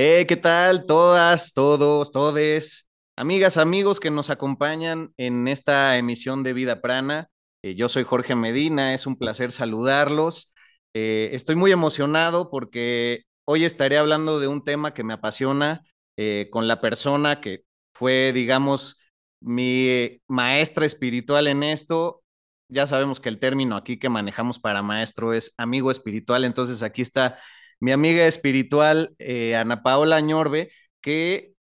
Eh, ¿qué tal? Todas, todos, todes, amigas, amigos que nos acompañan en esta emisión de Vida Prana. Eh, yo soy Jorge Medina, es un placer saludarlos. Eh, estoy muy emocionado porque hoy estaré hablando de un tema que me apasiona con la persona que fue, digamos, mi maestra espiritual en esto. Ya sabemos que el término aquí que manejamos para maestro es amigo espiritual, entonces aquí está mi amiga espiritual, Ana Paola Ñorbe, que,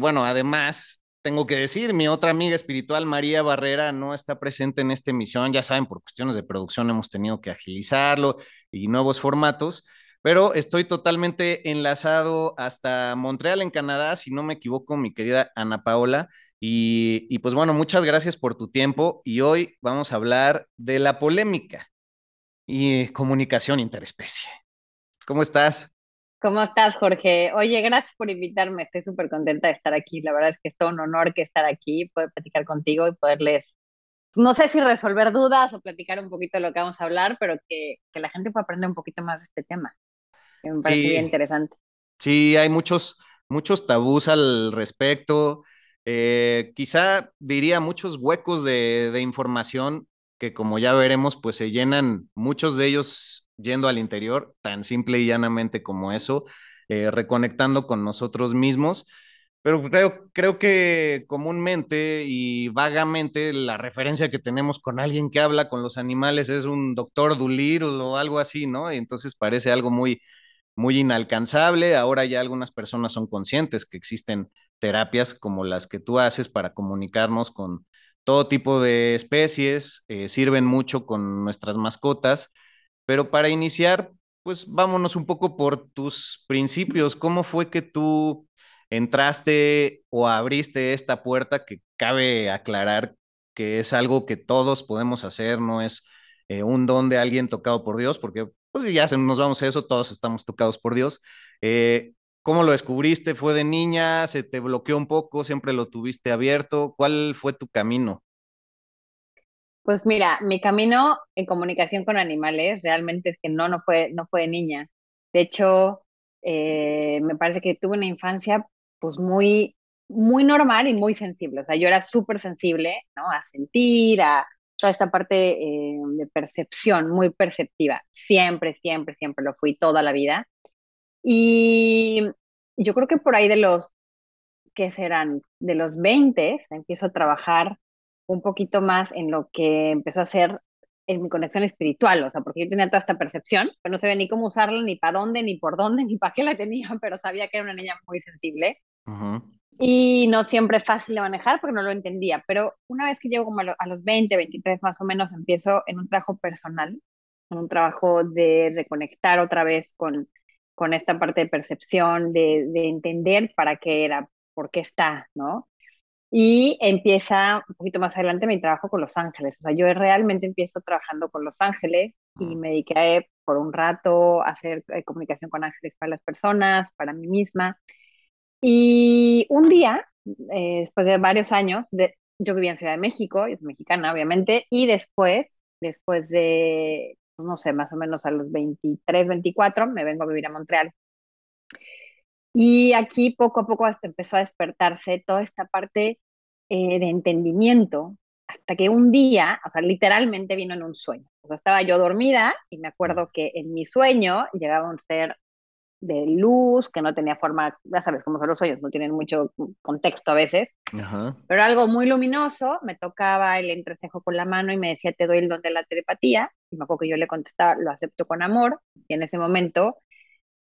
bueno, además tengo que decir, mi otra amiga espiritual, María Barrera, no está presente en esta emisión. Ya saben, por cuestiones de producción hemos tenido que agilizarlo y nuevos formatos, pero estoy totalmente enlazado hasta Montreal, en Canadá, si no me equivoco, mi querida Ana Paola. Y, y pues bueno, muchas gracias por tu tiempo y hoy vamos a hablar de la polémica y comunicación interespecie. ¿Cómo estás? ¿Cómo estás, Jorge? Oye, gracias por invitarme. Estoy súper contenta de estar aquí. La verdad es que es todo un honor que estar aquí, poder platicar contigo y poderles, no sé si resolver dudas o platicar un poquito de lo que vamos a hablar, pero que, que la gente pueda aprender un poquito más de este tema. Que me parece Sí, bien interesante. sí, hay muchos, muchos tabús al respecto. Eh, quizá diría muchos huecos de, de información que como ya veremos, pues se llenan muchos de ellos yendo al interior, tan simple y llanamente como eso, eh, reconectando con nosotros mismos. Pero creo, creo que comúnmente y vagamente la referencia que tenemos con alguien que habla con los animales es un doctor Dolittle o algo así, ¿no? Y entonces parece algo muy, muy inalcanzable. Ahora ya algunas personas son conscientes que existen terapias como las que tú haces para comunicarnos con todo tipo de especies, eh, sirven mucho con nuestras mascotas, pero para iniciar, pues vámonos un poco por tus principios. ¿Cómo fue que tú entraste o abriste esta puerta que cabe aclarar que es algo que todos podemos hacer, no es eh, un don de alguien tocado por Dios, porque pues ya nos vamos a eso, todos estamos tocados por Dios. Eh, ¿cómo lo descubriste? ¿Fue de niña? ¿Se te bloqueó un poco? ¿Siempre lo tuviste abierto? ¿Cuál fue tu camino? Pues mira, mi camino en comunicación con animales realmente es que no, no fue, no fue de niña. De hecho, eh, me parece que tuve una infancia pues muy, muy normal y muy sensible. O sea, yo era súper sensible, ¿no? A sentir, a toda esta parte eh, de percepción, muy perceptiva. Siempre, siempre, siempre lo fui toda la vida. Y yo creo que por ahí de los, ¿qué serán? De los 20 empiezo a trabajar un poquito más en lo que empezó a ser en mi conexión espiritual, o sea, porque yo tenía toda esta percepción, pero no sabía ni cómo usarla, ni para dónde, ni por dónde, ni para qué la tenía, pero sabía que era una niña muy sensible y no siempre es fácil de manejar porque no lo entendía, pero una vez que llego como a, lo- a los 20, 23 más o menos, empiezo en un trabajo personal, en un trabajo de reconectar otra vez con, con esta parte de percepción, de, de entender para qué era, por qué está, ¿no? Y empieza un poquito más adelante mi trabajo con Los Ángeles. O sea, yo realmente empiezo trabajando con Los Ángeles y me dediqué por un rato a hacer eh, comunicación con ángeles para las personas, para mí misma. Y un día, eh, después de varios años, de, yo vivía en Ciudad de México, yo soy mexicana, obviamente, y después, después de, pues, no sé, más o menos a los 23, 24, me vengo a vivir a Montreal. Y aquí poco a poco hasta empezó a despertarse toda esta parte eh, de entendimiento, hasta que un día, o sea, literalmente vino en un sueño. O sea, estaba yo dormida y me acuerdo que en mi sueño llegaba un ser de luz que no tenía forma, ya sabes cómo son los sueños, no tienen mucho contexto a veces, Ajá. pero algo muy luminoso, me tocaba el entrecejo con la mano y me decía, te doy el don de la telepatía, y me acuerdo que yo le contestaba, lo acepto con amor, y en ese momento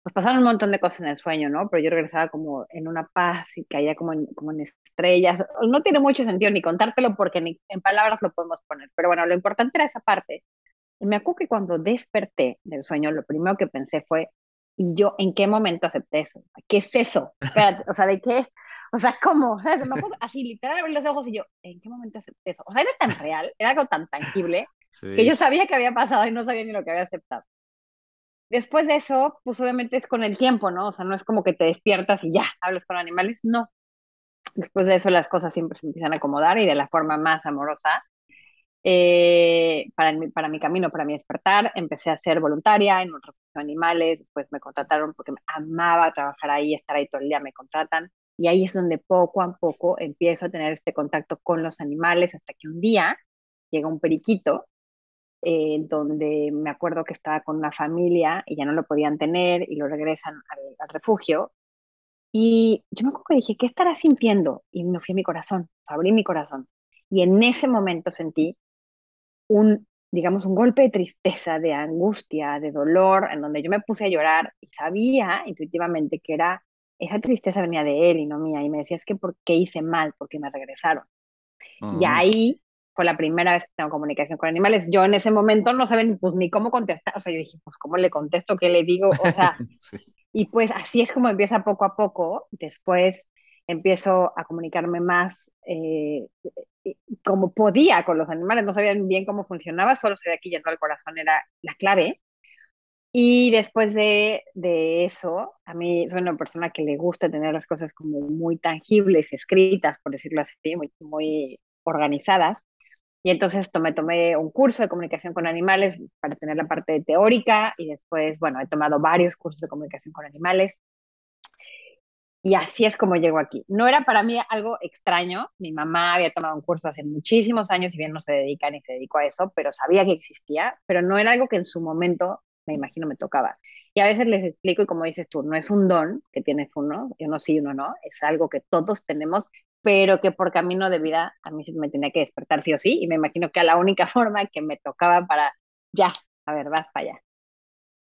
pues pasaron un montón de cosas en el sueño, ¿no? Pero yo regresaba como en una paz y caía como en, como en estrellas. No tiene mucho sentido ni contártelo porque ni en palabras lo podemos poner, pero bueno, lo importante era esa parte. Y me acuerdo que cuando desperté del sueño, lo primero que pensé fue, ¿y yo en qué momento acepté eso? ¿Qué es eso? o sea, ¿de qué? O sea, ¿cómo? así, literal, abrí los ojos y yo, ¿en qué momento acepté eso? O sea, era tan real, era algo tan tangible, que yo sabía que había pasado y no sabía ni lo que había aceptado. Después de eso, pues obviamente es con el tiempo, ¿no? O sea, no es como que te despiertas y ya hablas con animales, no. Después de eso las cosas siempre se empiezan a acomodar y de la forma más amorosa. Eh, para, mi, para mi camino, para mi despertar, empecé a ser voluntaria en un refugio de animales, después me contrataron porque me amaba trabajar ahí, estar ahí todo el día, me contratan. Y ahí es donde poco a poco empiezo a tener este contacto con los animales hasta que un día llega un periquito eh, donde me acuerdo que estaba con una familia y ya no lo podían tener y lo regresan al, refugio. Y yo me acuerdo que dije, ¿qué estará sintiendo? Y me fui a mi corazón, abrí mi corazón. Y en ese momento sentí un, digamos, un golpe de tristeza, de angustia, de dolor, en donde yo me puse a llorar y sabía intuitivamente que era, esa tristeza venía de él y no mía. Y me decía, es que ¿por qué hice mal? Porque me regresaron. Y ahí fue la primera vez que tengo comunicación con animales. Yo en ese momento no saben pues ni cómo contestar, o sea, yo dije, pues cómo le contesto, qué le digo, o sea, y pues así es como empieza poco a poco, después empiezo a comunicarme más eh, como podía con los animales, no sabían bien cómo funcionaba, solo sabía que yendo al corazón era la clave. Y después de, de, eso, a mí soy una persona que le gusta tener las cosas como muy tangibles, escritas, por decirlo así, muy, muy organizadas. Y entonces tomé, tomé un curso de comunicación con animales para tener la parte teórica y después, bueno, he tomado varios cursos de comunicación con animales. Y así es como llego aquí. No era para mí algo extraño. Mi mamá había tomado un curso hace muchísimos años, y bien no se dedica ni se dedicó a eso, pero sabía que existía, pero no era algo que en su momento, me imagino, me tocaba. Y a veces les explico, y como dices tú, no es un don que tienes uno, yo no sí, uno no, es algo que todos tenemos pero que por camino de vida a mí sí me tenía que despertar sí o sí, y me imagino que a la única forma que me tocaba para, ya, a ver, vas para allá.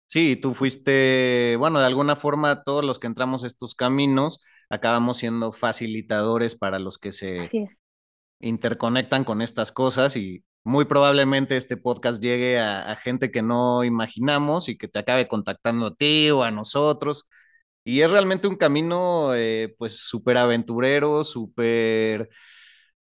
Sí, tú fuiste, bueno, de alguna forma todos los que entramos estos caminos acabamos siendo facilitadores para los que se interconectan con estas cosas y muy probablemente este podcast llegue a, a, gente que no imaginamos y que te acabe contactando a ti o a nosotros y es realmente un camino, eh, pues, súper aventurero, súper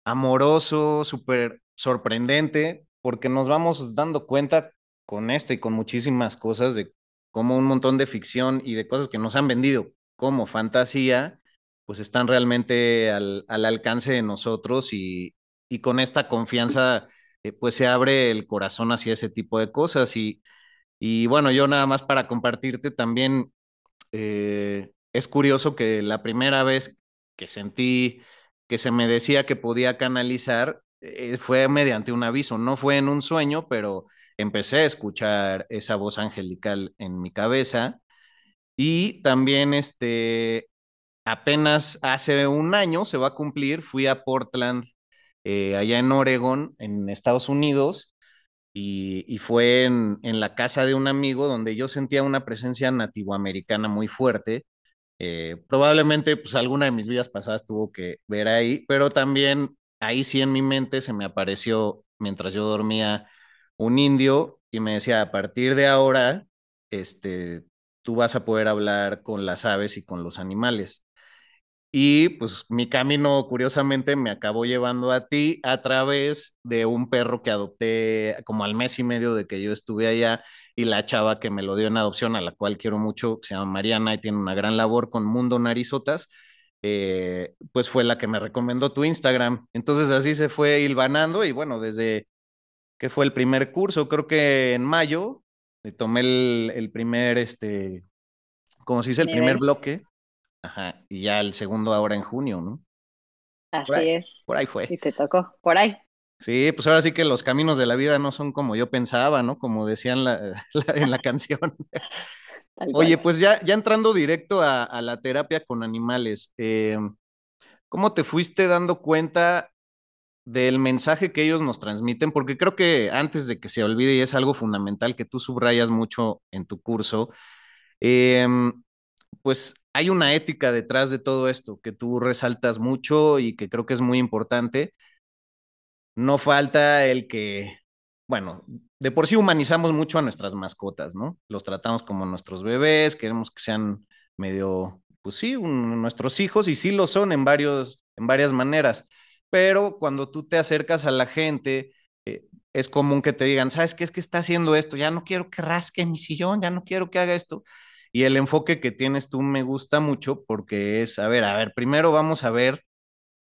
amoroso, súper sorprendente, porque nos vamos dando cuenta con esto y con muchísimas cosas de cómo un montón de ficción y de cosas que nos han vendido como fantasía, pues están realmente al, alcance de nosotros y, con esta confianza, eh, pues se abre el corazón hacia ese tipo de cosas. Y, y bueno, yo nada más para compartirte también eh, es curioso que la primera vez que sentí que se me decía que podía canalizar eh, fue mediante un aviso, no fue en un sueño, pero empecé a escuchar esa voz angelical en mi cabeza. Y también este apenas hace un año se va a cumplir, fui a Portland, eh, allá en Oregon, en Estados Unidos, y, fue en, la casa de un amigo donde yo sentía una presencia nativoamericana muy fuerte. Eh, probablemente pues alguna de mis vidas pasadas tuvo que ver ahí, pero también ahí sí en mi mente se me apareció mientras yo dormía un indio y me decía, a partir de ahora, este, tú vas a poder hablar con las aves y con los animales. Y pues mi camino, curiosamente, me acabó llevando a ti a través de un perro que adopté como al mes y medio de que yo estuve allá y la chava que me lo dio en adopción, a la cual quiero mucho, se llama Mariana y tiene una gran labor con Mundo Narizotas, eh, pues fue la que me recomendó tu Instagram. Entonces así se fue hilvanando y bueno, desde que fue el primer curso, creo que en mayo, tomé el, el primer, este, como se dice, el primer bloque Ajá, y ya el segundo ahora en junio, ¿no? Así es. Por ahí fue. Y te tocó, por ahí. Sí, pues ahora sí que los caminos de la vida no son como yo pensaba, ¿no? Como decían en la canción. Oye, pues ya, ya entrando directo a, la terapia con animales, em, ¿cómo te fuiste dando cuenta del mensaje que ellos nos transmiten? Porque creo que antes de que se olvide, y es algo fundamental que tú subrayas mucho en tu curso, Em, pues hay una ética detrás de todo esto que tú resaltas mucho y que creo que es muy importante. No falta el que, bueno, de por sí humanizamos mucho a nuestras mascotas, ¿no? Los tratamos como nuestros bebés, queremos que sean medio, pues sí, nuestros hijos y sí lo son en varios, en varias maneras. Pero cuando tú te acercas a la gente, eh, es común que te digan, ¿sabes qué es que está haciendo esto? Ya no quiero que rasque mi sillón, ya no quiero que haga esto. Y el enfoque que tienes tú me gusta mucho porque es, a ver, a ver, primero vamos a ver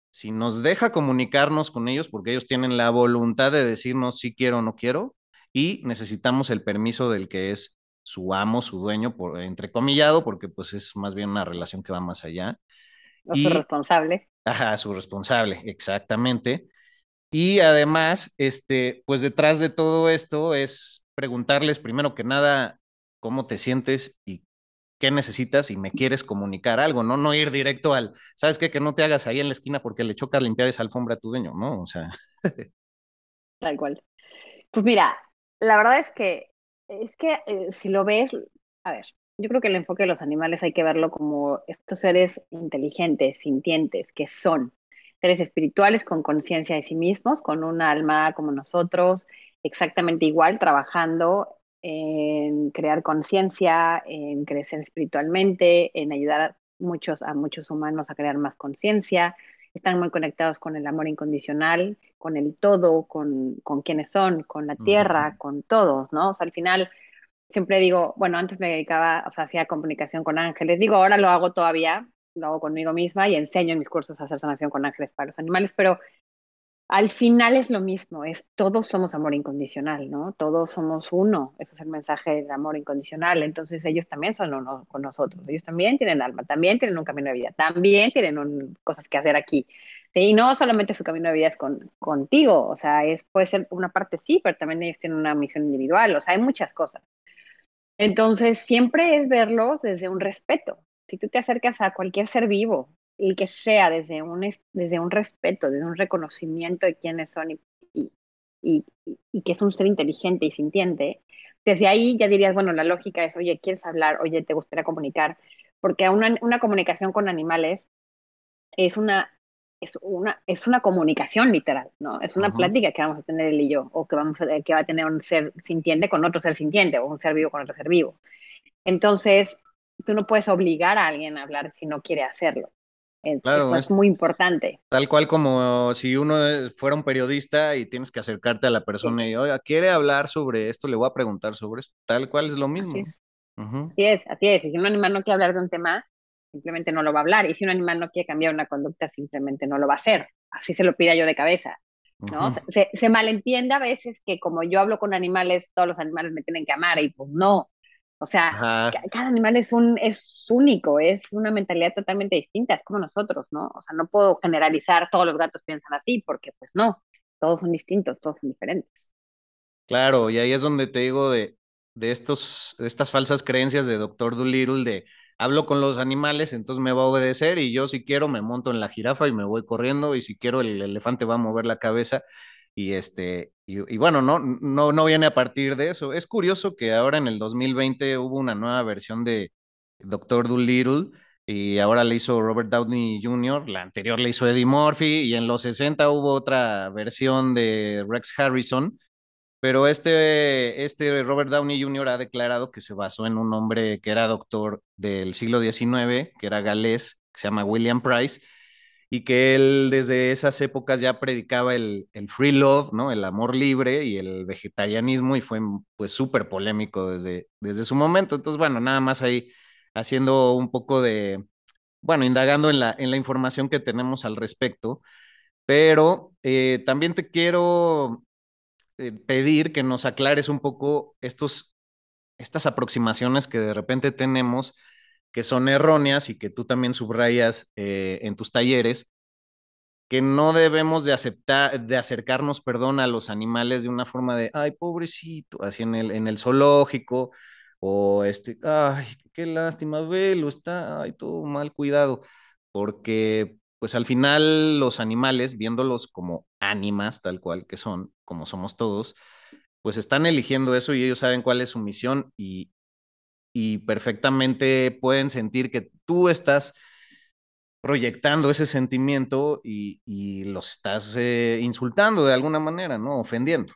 si nos deja comunicarnos con ellos porque ellos tienen la voluntad de decirnos si quiero o no quiero y necesitamos el permiso del que es su amo, su dueño, por, entrecomillado, porque pues es más bien una relación que va más allá. O su responsable. Ajá, su responsable, exactamente. Y además, este, pues detrás de todo esto es preguntarles primero que nada cómo te sientes y qué necesitas y me quieres comunicar algo, ¿no? No ir directo al, ¿sabes qué? Que no te hagas ahí en la esquina porque le choca limpiar esa alfombra a tu dueño, ¿no? O sea. Tal cual. Pues mira, la verdad es que, es que eh, si lo ves, a ver, yo creo que el enfoque de los animales hay que verlo como estos seres inteligentes, sintientes, que son seres espirituales con conciencia de sí mismos, con un alma como nosotros, exactamente igual, trabajando en crear conciencia, en crecer espiritualmente, en ayudar a muchos, a muchos humanos a crear más conciencia. Están muy conectados con el amor incondicional, con el todo, con, con quienes son, con la tierra, con todos, ¿no? O sea, al final siempre digo, bueno, antes me dedicaba, o sea, hacía comunicación con ángeles. Digo, ahora lo hago todavía, lo hago conmigo misma y enseño en mis cursos a hacer sanación con ángeles para los animales, pero al final es lo mismo, es todos somos amor incondicional, ¿no? Todos somos uno, ese es el mensaje de amor incondicional, entonces ellos también son uno con nosotros, ellos también tienen alma, también tienen un camino de vida, también tienen cosas que hacer aquí. Y no solamente su camino de vida es con, contigo, o sea, es, puede ser una parte sí, pero también ellos tienen una misión individual, o sea, hay muchas cosas. Entonces, siempre es verlos desde un respeto. Si tú te acercas a cualquier ser vivo, y que sea desde un, desde un respeto, desde un reconocimiento de quiénes son y, y, y, que es un ser inteligente y sintiente, desde ahí ya dirías, bueno, la lógica es, oye, ¿quieres hablar? Oye, ¿te gustaría comunicar? Porque una, una comunicación con animales es una, es, una, es una comunicación literal, ¿no? Es una plática que vamos a tener él y yo, o que, vamos a, que va a tener un ser sintiente con otro ser sintiente, o un ser vivo con otro ser vivo. Entonces, tú no puedes obligar a alguien a hablar si no quiere hacerlo. Claro, es, muy importante. Tal cual como si uno fuera un periodista y tienes que acercarte a la persona y, oiga, quiere hablar sobre esto, le voy a preguntar sobre esto. Tal cual es lo mismo. Así es, así es. Y si un animal no quiere hablar de un tema, simplemente no lo va a hablar. Y si un animal no quiere cambiar una conducta, simplemente no lo va a hacer. Así se lo pida yo de cabeza. ¿no? se, se malentiende a veces que como yo hablo con animales, todos los animales me tienen que amar y pues no. O sea, cada animal es, un, es único, es una mentalidad totalmente distinta, es como nosotros, ¿no? O sea, no puedo generalizar, todos los gatos piensan así, porque pues no, todos son distintos, todos son diferentes. Claro, y ahí es donde te digo de, de, estos, estas falsas creencias de Doctor Dolittle de hablo con los animales, entonces me va a obedecer y yo si quiero me monto en la jirafa y me voy corriendo y si quiero el elefante va a mover la cabeza y este, y, bueno, no, no, no viene a partir de eso. Es curioso que ahora en el 2020 hubo una nueva versión de Doctor Dolittle y ahora le hizo Robert Downey Jr., la anterior le hizo Eddie Murphy y en los 60 hubo otra versión de Rex Harrison, pero este, este Robert Downey Jr. ha declarado que se basó en un hombre que era doctor del siglo XIX, que era galés, que se llama William Price, y que él desde esas épocas ya predicaba el, free love, ¿no? El amor libre y el vegetarianismo y fue pues súper polémico desde, desde su momento. Entonces, bueno, nada más ahí haciendo un poco de, bueno, indagando en la, en la información que tenemos al respecto, pero eh, también te quiero eh, pedir que nos aclares un poco estos, estas aproximaciones que de repente tenemos que son erróneas y que tú también subrayas eh, en tus talleres, que no debemos de aceptar, de acercarnos, perdón, a los animales de una forma de, ay, pobrecito, así en el, en el zoológico, o este, ay, qué lástima, velo, está, ay, todo mal cuidado, porque pues al final los animales, viéndolos como ánimas, tal cual que son, como somos todos, pues están eligiendo eso y ellos saben cuál es su misión y, y perfectamente pueden sentir que tú estás proyectando ese sentimiento y, los estás eh, insultando de alguna manera, ¿no? Ofendiendo.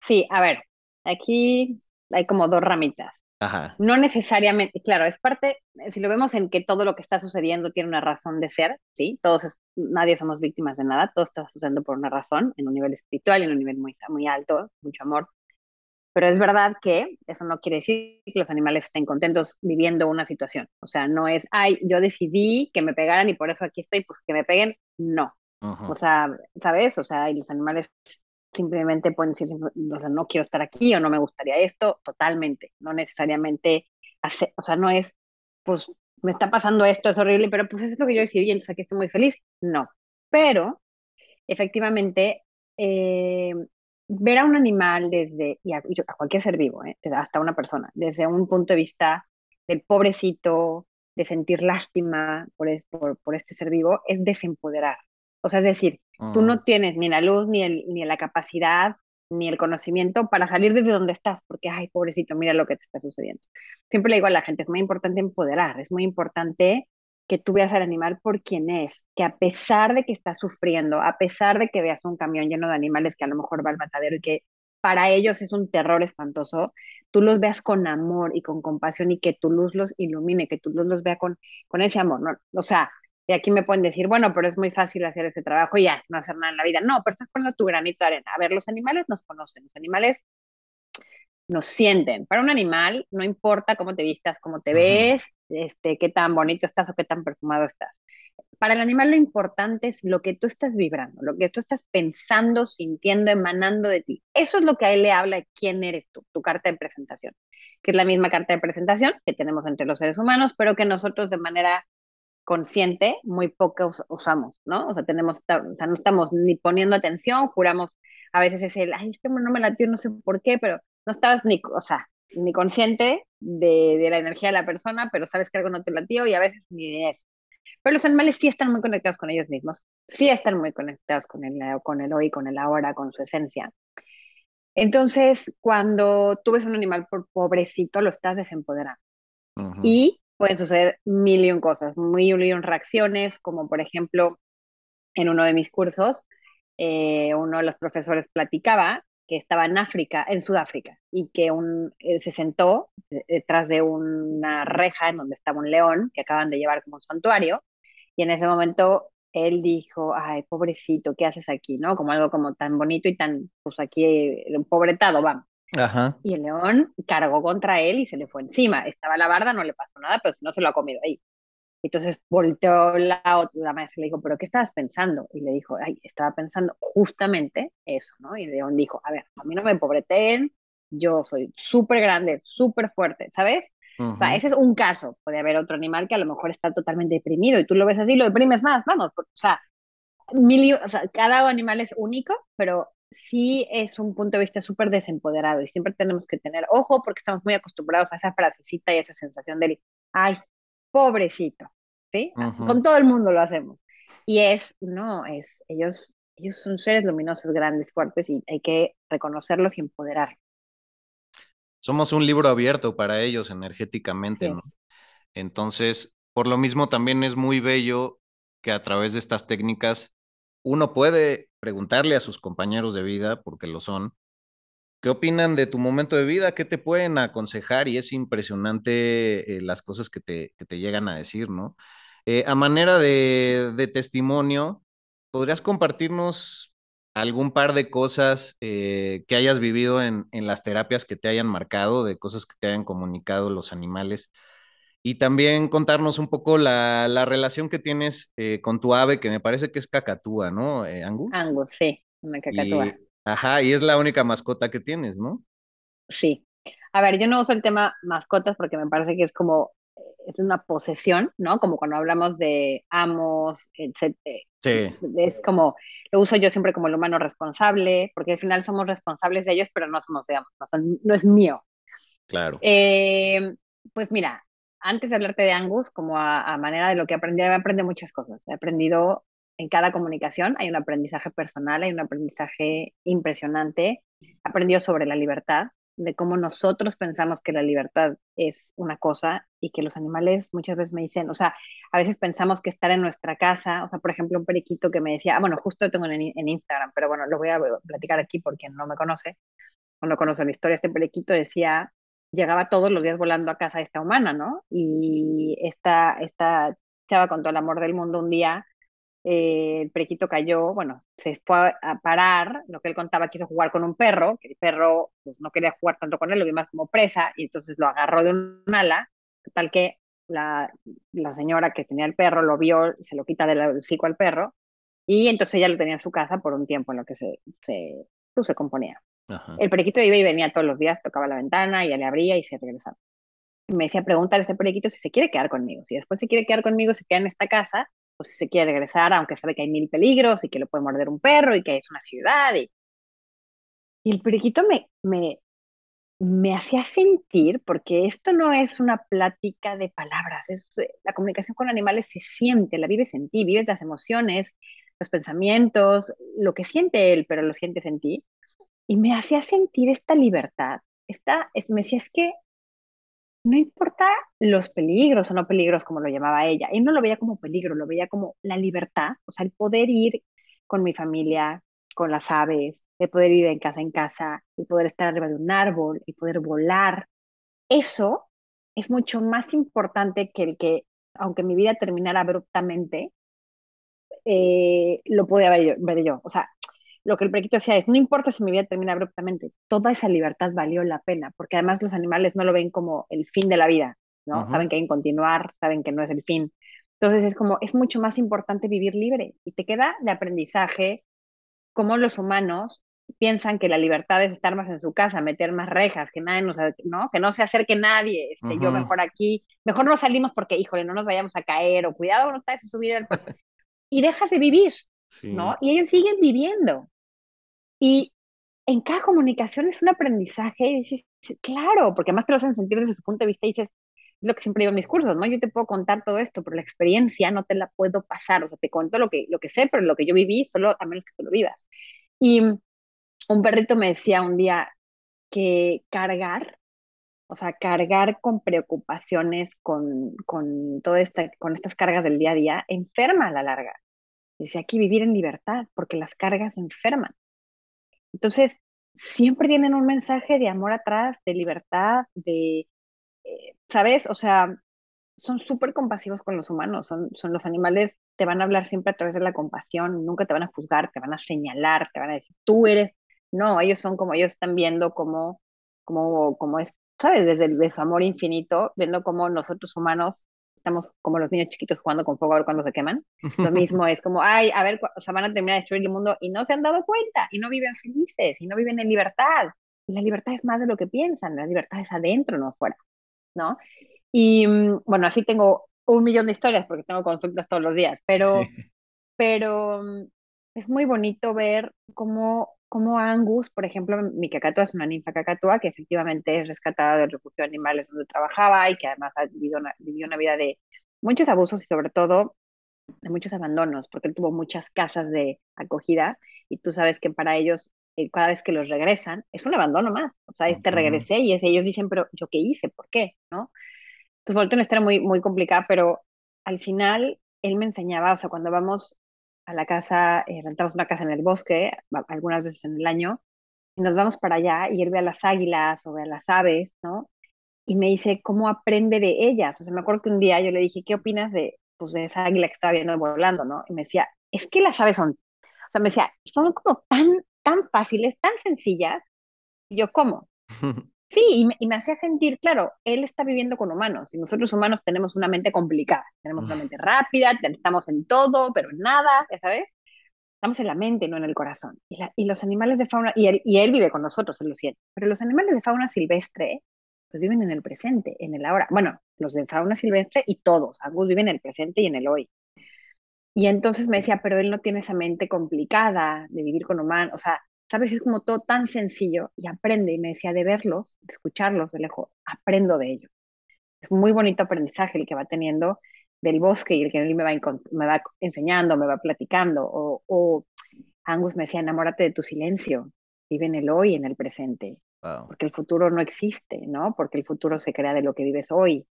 Sí, a ver, aquí hay como dos ramitas. Ajá. No necesariamente, claro, es parte, si lo vemos en que todo lo que está sucediendo tiene una razón de ser, ¿sí? Todos, nadie somos víctimas de nada, todo está sucediendo por una razón, en un nivel espiritual, en un nivel muy, muy alto, mucho amor. Pero es verdad que eso no quiere decir que los animales estén contentos viviendo una situación. O sea, no es, ay, yo decidí que me pegaran y por eso aquí estoy, pues que me peguen. No. O sea, ¿sabes? O sea, y los animales simplemente pueden decir, o sea, no quiero estar aquí o no me gustaría esto, totalmente. No necesariamente, hace, o sea, no es, pues me está pasando esto, es horrible, pero pues es lo que yo decidí, entonces aquí estoy muy feliz. No. Pero, efectivamente, eh, ver a un animal desde, y a, cualquier ser vivo, ¿eh? hasta una persona, desde un punto de vista del pobrecito, de sentir lástima por, por, este ser vivo, es desempoderar. O sea, es decir, tú no mm. tienes ni la luz, ni, el, ni la capacidad, ni el conocimiento para salir desde donde estás, porque, ay, pobrecito, mira lo que te está sucediendo. Siempre le digo a la gente, es muy importante empoderar, es muy importante que tú veas al animal por quien es, que a pesar de que está sufriendo, a pesar de que veas un camión lleno de animales que a lo mejor va al matadero y que para ellos es un terror espantoso, tú los veas con amor y con compasión y que tu luz los ilumine, que tu luz los vea con, con ese amor, ¿no? O sea, y aquí me pueden decir, bueno, pero es muy fácil hacer ese trabajo y ya, no hacer nada en la vida. No, pero estás poniendo tu granito de arena. A ver, los animales nos conocen, los animales nos sienten. Para un animal, no importa cómo te vistas, cómo te ves, este, qué tan bonito estás o qué tan perfumado estás. Para el animal lo importante es lo que tú estás vibrando, lo que tú estás pensando, sintiendo, emanando de ti. Eso es lo que a él le habla de quién eres tú, tu carta de presentación, que es la misma carta de presentación que tenemos entre los seres humanos, pero que nosotros de manera consciente muy poco usamos, ¿no? O sea, tenemos, o sea, no estamos ni poniendo atención, juramos, a veces es el, ay, este no me latió, no sé por qué, pero no estabas ni, o sea, ni consciente de, de, la energía de la persona, pero sabes que algo no te latió y a veces ni eso. Pero los animales sí están muy conectados con ellos mismos, sí están muy conectados con el, con el hoy, con el ahora, con su esencia. Entonces, cuando tú ves un animal por pobrecito, lo estás desempoderando. Y pueden suceder mil y un cosas, mil y un reacciones, como por ejemplo, en uno de mis cursos, eh, uno de los profesores platicaba que estaba en África, en Sudáfrica, y que un, eh, se sentó detrás de una reja en donde estaba un león que acaban de llevar como un santuario, y en ese momento él dijo, ay, pobrecito, ¿qué haces aquí? ¿No? Como algo como tan bonito y tan, pues aquí, eh, pobretado, vamos. Ajá. Y el león cargó contra él y se le fue encima. Estaba la barda, no le pasó nada, pero si no se lo ha comido ahí. Entonces volteó la, la maestra y le dijo, ¿pero qué estabas pensando? Y le dijo, ay, estaba pensando justamente eso, ¿no? Y León dijo, a ver, a mí no me empobreten, yo soy súper grande, súper fuerte, ¿sabes? O sea, ese es un caso. Puede haber otro animal que a lo mejor está totalmente deprimido y tú lo ves así, lo deprimes más, vamos, o sea, mil, o sea, cada animal es único, pero sí es un punto de vista súper desempoderado y siempre tenemos que tener ojo porque estamos muy acostumbrados a esa frasecita y a esa sensación de, ay, pobrecito, ¿sí? Con todo el mundo lo hacemos. Y es, no, es, ellos, ellos son seres luminosos, grandes, fuertes y hay que reconocerlos y empoderarlos. Somos un libro abierto para ellos energéticamente, ¿no? Entonces, por lo mismo también es muy bello que a través de estas técnicas uno puede preguntarle a sus compañeros de vida, porque lo son, ¿qué opinan de tu momento de vida? ¿Qué te pueden aconsejar? Y es impresionante eh, las cosas que te, que te, llegan a decir, ¿no? Eh, a manera de, de, testimonio, ¿podrías compartirnos algún par de cosas eh, que hayas vivido en, en las terapias que te hayan marcado, de cosas que te hayan comunicado los animales? y también contarnos un poco la, la relación que tienes con tu ave, que me parece que es cacatúa, ¿no, Angus? Angus, sí, una cacatúa. Ajá, y es la única mascota que tienes, ¿no? Sí. A ver, yo no uso el tema mascotas porque me parece que es como, eh, es una posesión, ¿no? Como cuando hablamos de amos, etc. Sí. Es como, lo uso yo siempre como el humano responsable, porque al final somos responsables de ellos, pero no somos, digamos, no, no es mío. Claro. pues mira, antes de hablarte de Angus, como a, manera de lo que aprendí, he aprendido muchas cosas. He aprendido en cada comunicación, hay un aprendizaje personal, hay un aprendizaje impresionante. He aprendido sobre la libertad, de cómo nosotros pensamos que la libertad es una cosa y que los animales muchas veces me dicen, o sea, a veces pensamos que estar en nuestra casa, o sea, por ejemplo, un periquito que me decía, ah, bueno, justo tengo en, en Instagram, pero bueno, lo voy a platicar aquí porque no me conoce, o no conoce la historia, este periquito decía, llegaba todos los días volando a casa esta humana, ¿no? Y esta, esta chava con todo el amor del mundo un día eh, el periquito cayó, bueno, se fue a, parar, lo que él contaba, quiso jugar con un perro, que el perro pues, no quería jugar tanto con él, lo vio más como presa, y entonces lo agarró de un ala, tal que la, la, señora que tenía el perro lo vio, se lo quita del hocico al perro, y entonces ella lo tenía en su casa por un tiempo en lo que se, se, pues, se componía. El periquito iba y venía todos los días, tocaba la ventana, y ella le abría y se regresaba. me decía, pregúntale a este periquito si se quiere quedar conmigo. Si después se quiere quedar conmigo, se queda en esta casa, o si se quiere regresar, aunque sabe que hay mil peligros y que lo puede morder un perro y que es una ciudad. Y, y el periquito me, me, me hacía sentir, porque esto no es una plática de palabras, es, la comunicación con animales se siente, la vives en ti, vives las emociones, los pensamientos, lo que siente él, pero lo sientes en ti. Y me hacía sentir esta libertad. Esta, es, me decía, es que no importa los peligros o no peligros, como lo llamaba ella, él no lo veía como peligro, lo veía como la libertad, o sea, el poder ir con mi familia, con las aves, el poder ir de casa en casa, el poder estar arriba de un árbol, el poder volar. Eso es mucho más importante que el que, aunque mi vida terminara abruptamente, eh, lo podía yo, ver yo. O sea, lo que el periquito decía es, no importa si mi vida termina abruptamente, toda esa libertad valió la pena, porque además los animales no lo ven como el fin de la vida, ¿no? Saben que hay que continuar, saben que no es el fin. Entonces es como, es mucho más importante vivir libre y te queda de aprendizaje cómo los humanos piensan que la libertad es estar más en su casa, meter más rejas, que nadie nos, ¿no? Que no se acerque nadie, este, yo mejor aquí, mejor no salimos porque, híjole, no nos vayamos a caer, o cuidado, no te a subir al... y dejas de vivir, ¿no? Y ellos siguen viviendo. Y en cada comunicación es un aprendizaje y dices, claro, porque además te lo hacen sentir desde su punto de vista y dices, es lo que siempre digo en mis cursos, ¿no? Yo te puedo contar todo esto, pero la experiencia no te la puedo pasar, o sea, te cuento lo que, lo que sé, pero lo que yo viví, solo a menos que tú lo vivas. Y un perrito me decía un día que cargar, o sea, cargar con preocupaciones, con, con, toda esta, con estas cargas del día a día, enferma a la larga. Dice, aquí vivir en libertad, porque las cargas enferman. Entonces, siempre tienen un mensaje de amor atrás, de libertad, de, eh, ¿sabes? O sea, son súper compasivos con los humanos, son, son los animales, te van a hablar siempre a través de la compasión, nunca te van a juzgar, te van a señalar, te van a decir, tú eres, no, ellos son como, ellos están viendo como, como, como es, ¿sabes? Desde de su amor infinito, viendo como nosotros humanos estamos como los niños chiquitos jugando con fuego a ver cuando se queman. Lo mismo es como, ay, a ver, o sea, van a terminar de destruir el mundo y no se han dado cuenta y no viven felices y no viven en libertad. Y la libertad es más de lo que piensan, la libertad es adentro, no afuera, ¿no? Y mm, bueno, así tengo un millón de historias porque tengo consultas todos los días, pero, pero mm, es muy bonito ver cómo como Angus, por ejemplo, mi cacatúa es una ninfa cacatúa que efectivamente es rescatada del refugio de animales donde trabajaba y que además ha vivido una, vivió una vida de muchos abusos y sobre todo de muchos abandonos, porque él tuvo muchas casas de acogida y tú sabes que para ellos eh, cada vez que los regresan es un abandono más, o sea, este regresé y es, ellos dicen, pero yo qué hice, ¿por qué? ¿No? Entonces, volvió una historia muy, muy complicada, pero al final él me enseñaba, o sea, cuando vamos a la casa, eh, rentamos una casa en el bosque, algunas veces en el año, y nos vamos para allá y él ve a las águilas o ve a las aves, ¿no? Y me dice, ¿cómo aprende de ellas? O sea, me acuerdo que un día yo le dije, ¿qué opinas de, pues, de esa águila que estaba viendo volando, ¿no? Y me decía, es que las aves son, o sea, me decía, son como tan, tan fáciles, tan sencillas. Y yo, ¿cómo? Sí, y me, hacía sentir, claro, él está viviendo con humanos y nosotros humanos tenemos una mente complicada, tenemos una mente rápida, estamos en todo, pero en nada, ya sabes. Estamos en la mente, no en el corazón. Y, los animales de fauna, y él, y él vive con nosotros, él lo siente, pero los animales de fauna silvestre, pues viven en el presente, en el ahora. Bueno, los de fauna silvestre y todos, ambos viven en el presente y en el hoy. Y entonces me decía, pero él no tiene esa mente complicada de vivir con humanos, o sea, ¿sabes? Es como todo tan sencillo y aprende. Y me decía, de verlos, de escucharlos de lejos, aprendo de ellos. Es muy bonito aprendizaje el que va teniendo del bosque y el que él me va, me va enseñando, me va platicando. O, o Angus me decía, enamórate de tu silencio, vive en el hoy, en el presente. porque el futuro no existe, ¿no? Porque el futuro se crea de lo que vives hoy,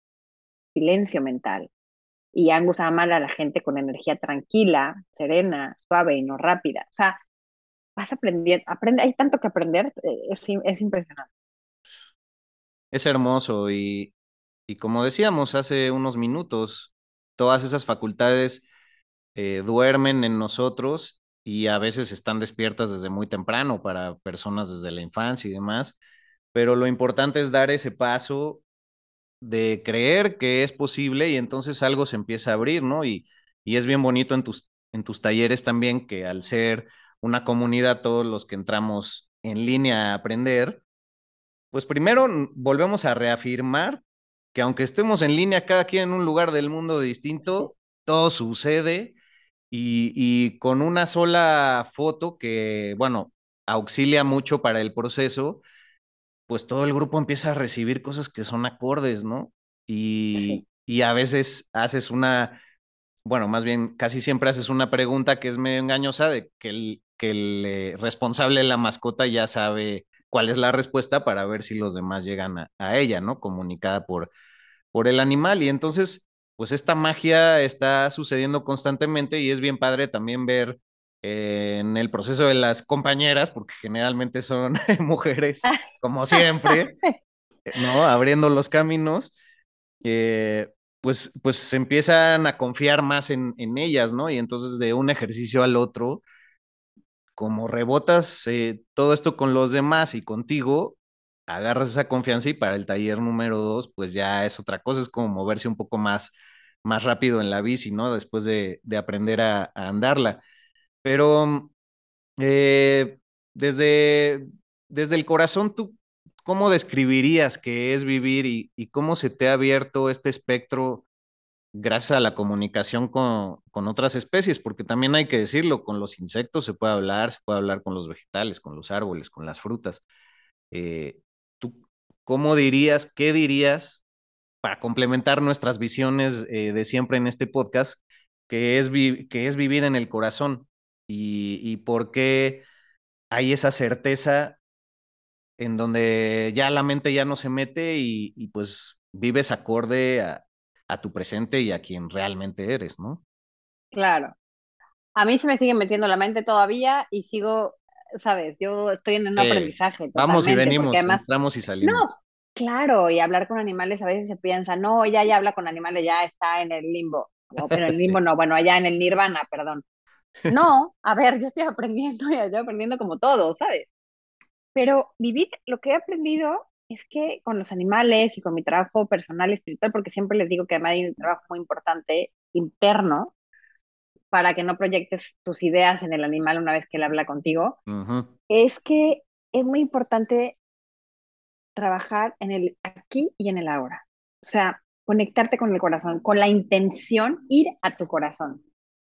silencio mental. Y Angus ama a la gente con energía tranquila, serena, suave y no rápida. O sea, vas aprendiendo, aprende, hay tanto que aprender, eh, es, es impresionante. Es hermoso y, y como decíamos hace unos minutos, todas esas facultades eh, duermen en nosotros y a veces están despiertas desde muy temprano para personas desde la infancia y demás, pero lo importante es dar ese paso de creer que es posible y entonces algo se empieza a abrir, ¿no? Y, y es bien bonito en tus, en tus talleres también que al ser una comunidad, todos los que entramos en línea a aprender, pues primero volvemos a reafirmar que aunque estemos en línea, cada quien en un lugar del mundo distinto, todo sucede y, con una sola foto que, bueno, auxilia mucho para el proceso, pues todo el grupo empieza a recibir cosas que son acordes, ¿no? Y, y a veces haces una, bueno, más bien casi siempre haces una pregunta que es medio engañosa de que el, que el eh, responsable de la mascota ya sabe cuál es la respuesta para ver si los demás llegan a, a ella, ¿no? Comunicada por, por el animal. Y entonces pues esta magia está sucediendo constantemente y es bien padre también ver eh, en el proceso de las compañeras, porque generalmente son mujeres, como siempre, ¿no? Abriendo los caminos, eh, pues, pues se empiezan a confiar más en, en, ellas, ¿no? Y entonces de un ejercicio al otro, como rebotas eh, todo esto con los demás y contigo, agarras esa confianza y para el taller número dos, pues ya es otra cosa, es como moverse un poco más, más rápido en la bici, ¿no? Después de, aprender a, andarla. Pero eh, desde, desde el corazón, ¿tú cómo describirías que es vivir y, cómo se te ha abierto este espectro gracias a la comunicación con, otras especies? Porque también hay que decirlo, con los insectos se puede hablar, se puede hablar con los vegetales, con los árboles, con las frutas. Eh, ¿cómo dirías, qué dirías para complementar nuestras visiones eh, de siempre en este podcast, que es, que es vivir en el corazón y, por qué hay esa certeza en donde ya la mente ya no se mete y, pues vives acorde a, tu presente y a quien realmente eres, ¿no? Claro. A mí se me sigue metiendo la mente todavía y sigo, sabes, yo estoy en un aprendizaje. Vamos y venimos, entramos y salimos. No, Claro, y hablar con animales a veces se piensa, no, ya ya habla con animales, ya está en el limbo. pero el limbo no, bueno, allá en el nirvana, perdón. No, a ver, yo estoy aprendiendo y estoy aprendiendo como todo, ¿sabes? Pero vivir, lo que he aprendido es que con los animales y con mi trabajo personal y espiritual, porque siempre les digo que además hay un trabajo muy importante interno para que no proyectes tus ideas en el animal una vez que él habla contigo, es que es muy importante trabajar en el aquí y en el ahora. O sea, conectarte con el corazón, con la intención, ir a tu corazón.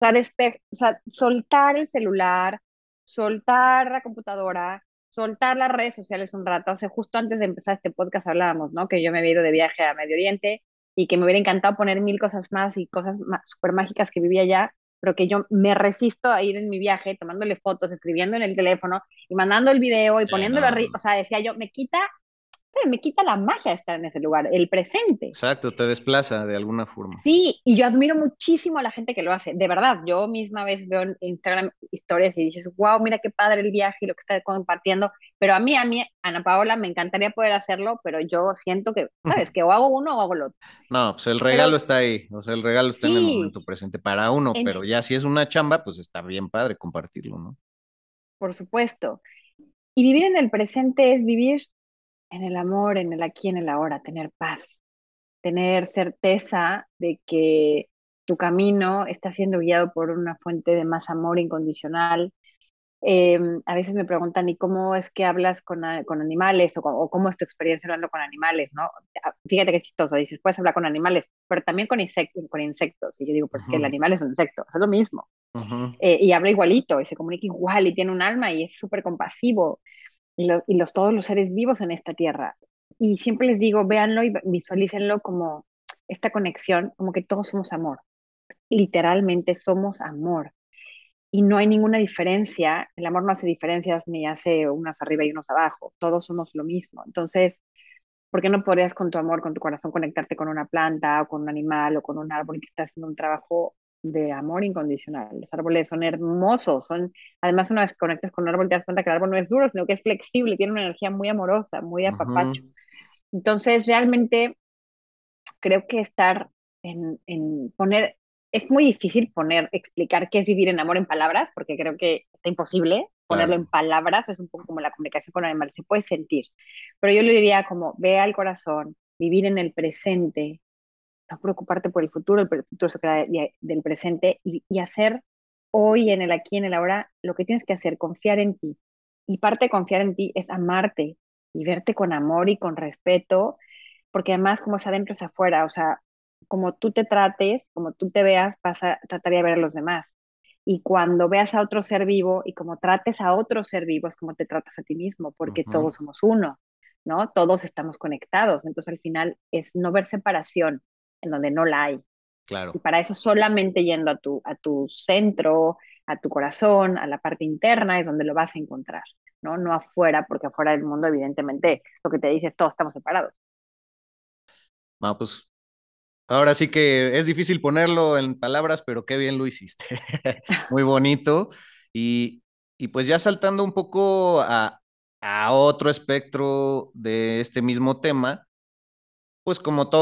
O sea, soltar el celular, soltar la computadora, soltar las redes sociales un rato. O sea, justo antes de empezar este podcast hablábamos, ¿no? Que yo me había ido de viaje a Medio Oriente y que me hubiera encantado poner mil cosas más y cosas súper mágicas que vivía allá, pero que yo me resisto a ir en mi viaje tomándole fotos, escribiendo en el teléfono y mandando el video y poniéndolo arriba. O sea, decía yo, me quita me quita la magia estar en ese lugar, el presente. Exacto, te desplaza de alguna forma. Sí, y yo admiro muchísimo a la gente que lo hace, de verdad, yo misma vez veo en Instagram historias y dices, wow, mira qué padre el viaje y lo que está compartiendo, pero a mí, a mí, Ana Paola, me encantaría poder hacerlo, pero yo siento que, ¿sabes? Que o hago uno o hago lo otro. No, pues el regalo está ahí, o sea, el regalo está en el momento presente para uno, pero ya si es una chamba, pues está bien padre compartirlo, ¿no? Por supuesto. Y vivir en el presente es vivir en el amor, en el aquí, en el ahora, tener paz, tener certeza de que tu camino está siendo guiado por una fuente de más amor incondicional. Em, a veces me preguntan, ¿y cómo es que hablas con, con animales o, cómo es tu experiencia hablando con animales? ¿no? Ah, fíjate qué chistoso, dices, puedes hablar con animales, pero también con, insectos, con insectos. Y yo digo, pues que el animal es un insecto, es lo mismo. Eh, y habla igualito, y se comunica igual, y tiene un alma, y es súper compasivo y, los, todos los seres vivos en esta tierra. Y siempre les digo, véanlo y visualícenlo como esta conexión, como que todos somos amor. Literalmente somos amor. y no hay ninguna diferencia. El amor no hace diferencias ni hace unos arriba y unos abajo. Todos somos lo mismo. Entonces, ¿por qué no podrías con tu amor, con tu corazón, conectarte con una planta o con un animal o con un árbol que está haciendo un trabajo de amor incondicional? Los árboles son hermosos, son, además una vez conectas con un árbol te das cuenta que el árbol no es duro, sino que es flexible, tiene una energía muy amorosa, muy apapacho. Entonces, realmente creo que estar en, en poner es muy difícil poner, explicar qué es vivir en amor en palabras, porque creo que está imposible ponerlo en palabras, es un poco como la comunicación con animales, se puede sentir. Pero yo le diría como, ve al corazón, vivir en el presente, no preocuparte por el futuro, el futuro se queda del presente y, y hacer hoy, en el aquí, en el ahora, lo que tienes que hacer, confiar en ti. Y parte de confiar en ti es amarte y verte con amor y con respeto, porque además como es adentro es afuera, o sea, como tú te trates, como tú te veas, vas a tratar de ver a los demás. Y cuando veas a otro ser vivo y como trates a otros ser vivos, como te tratas a ti mismo, porque todos somos uno, ¿no? Todos estamos conectados. Entonces al final es no ver separación en donde no la hay. Claro. Y para eso solamente yendo a tu, a tu centro, a tu corazón, a la parte interna, es donde lo vas a encontrar, ¿no? No afuera, porque afuera del mundo, evidentemente, lo que te dice es todos estamos separados. No, pues Ahora sí que es difícil ponerlo en palabras, pero qué bien lo hiciste. Muy bonito. Y, y, pues ya saltando un poco a, a otro espectro de este mismo tema, pues como todo.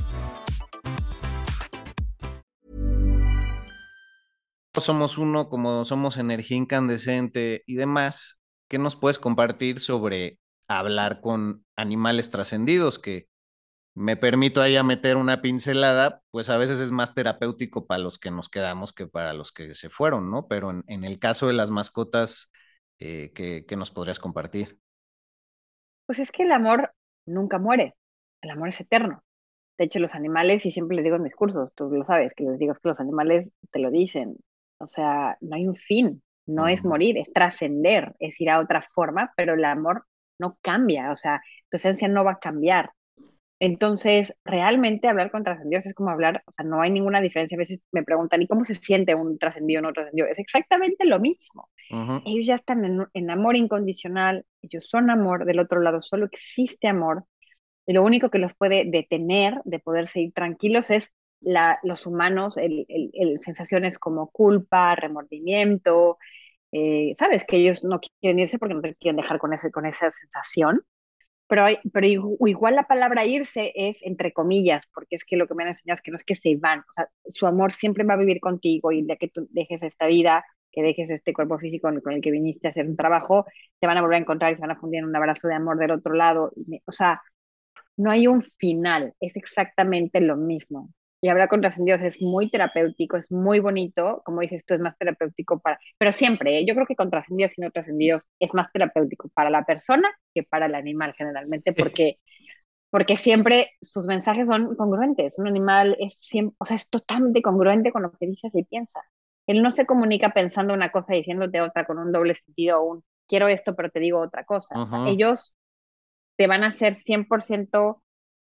Somos uno, como somos energía incandescente y demás. ¿Qué nos puedes compartir sobre hablar con animales trascendidos, que me permito ahí a meter una pincelada, pues a veces es más terapéutico para los que nos quedamos que para los que se fueron, ¿no? Pero en, el caso de las mascotas, eh, ¿qué, nos podrías compartir? Pues es que el amor nunca muere, el amor es eterno. De hecho, los animales, y siempre les digo en mis cursos, tú lo sabes, que les digo que los animales te lo dicen, o sea, no hay un fin, no es morir, es trascender, es ir a otra forma, pero el amor no cambia, o sea, tu esencia no va a cambiar. Entonces, realmente hablar con trascendidos es como hablar, o sea, no hay ninguna diferencia. A veces me preguntan, ¿y cómo se siente un trascendido o no trascendido? Es exactamente lo mismo. Ellos ya están en, amor incondicional, ellos son amor, del otro lado solo existe amor. Y lo único que los puede detener de poder seguir tranquilos es la, los humanos, el, el, sensaciones como culpa, remordimiento, eh, sabes que ellos no quieren irse porque no te quieren dejar con, ese, con esa sensación, pero, pero igual la palabra irse es entre comillas, porque es que lo que me han enseñado es que no es que se van, o sea, su amor siempre va a vivir contigo y de que tú dejes esta vida, que dejes este cuerpo físico con el que viniste a hacer un trabajo, te van a volver a encontrar y se van a fundir en un abrazo de amor del otro lado. o sea, no hay un final, es exactamente lo mismo y hablar con trascendidos es muy terapéutico, es muy bonito, como dices tú, es más terapéutico para, pero siempre, ¿eh? yo creo que con trascendidos y no trascendidos es más terapéutico para la persona que para el animal generalmente, porque, porque siempre sus mensajes son congruentes, un animal es siempre, o sea, es totalmente congruente con lo que dices y piensa. Él no se comunica pensando una cosa y diciéndote otra con un doble sentido o un quiero esto pero te digo otra cosa. Ellos te van a hacer 100%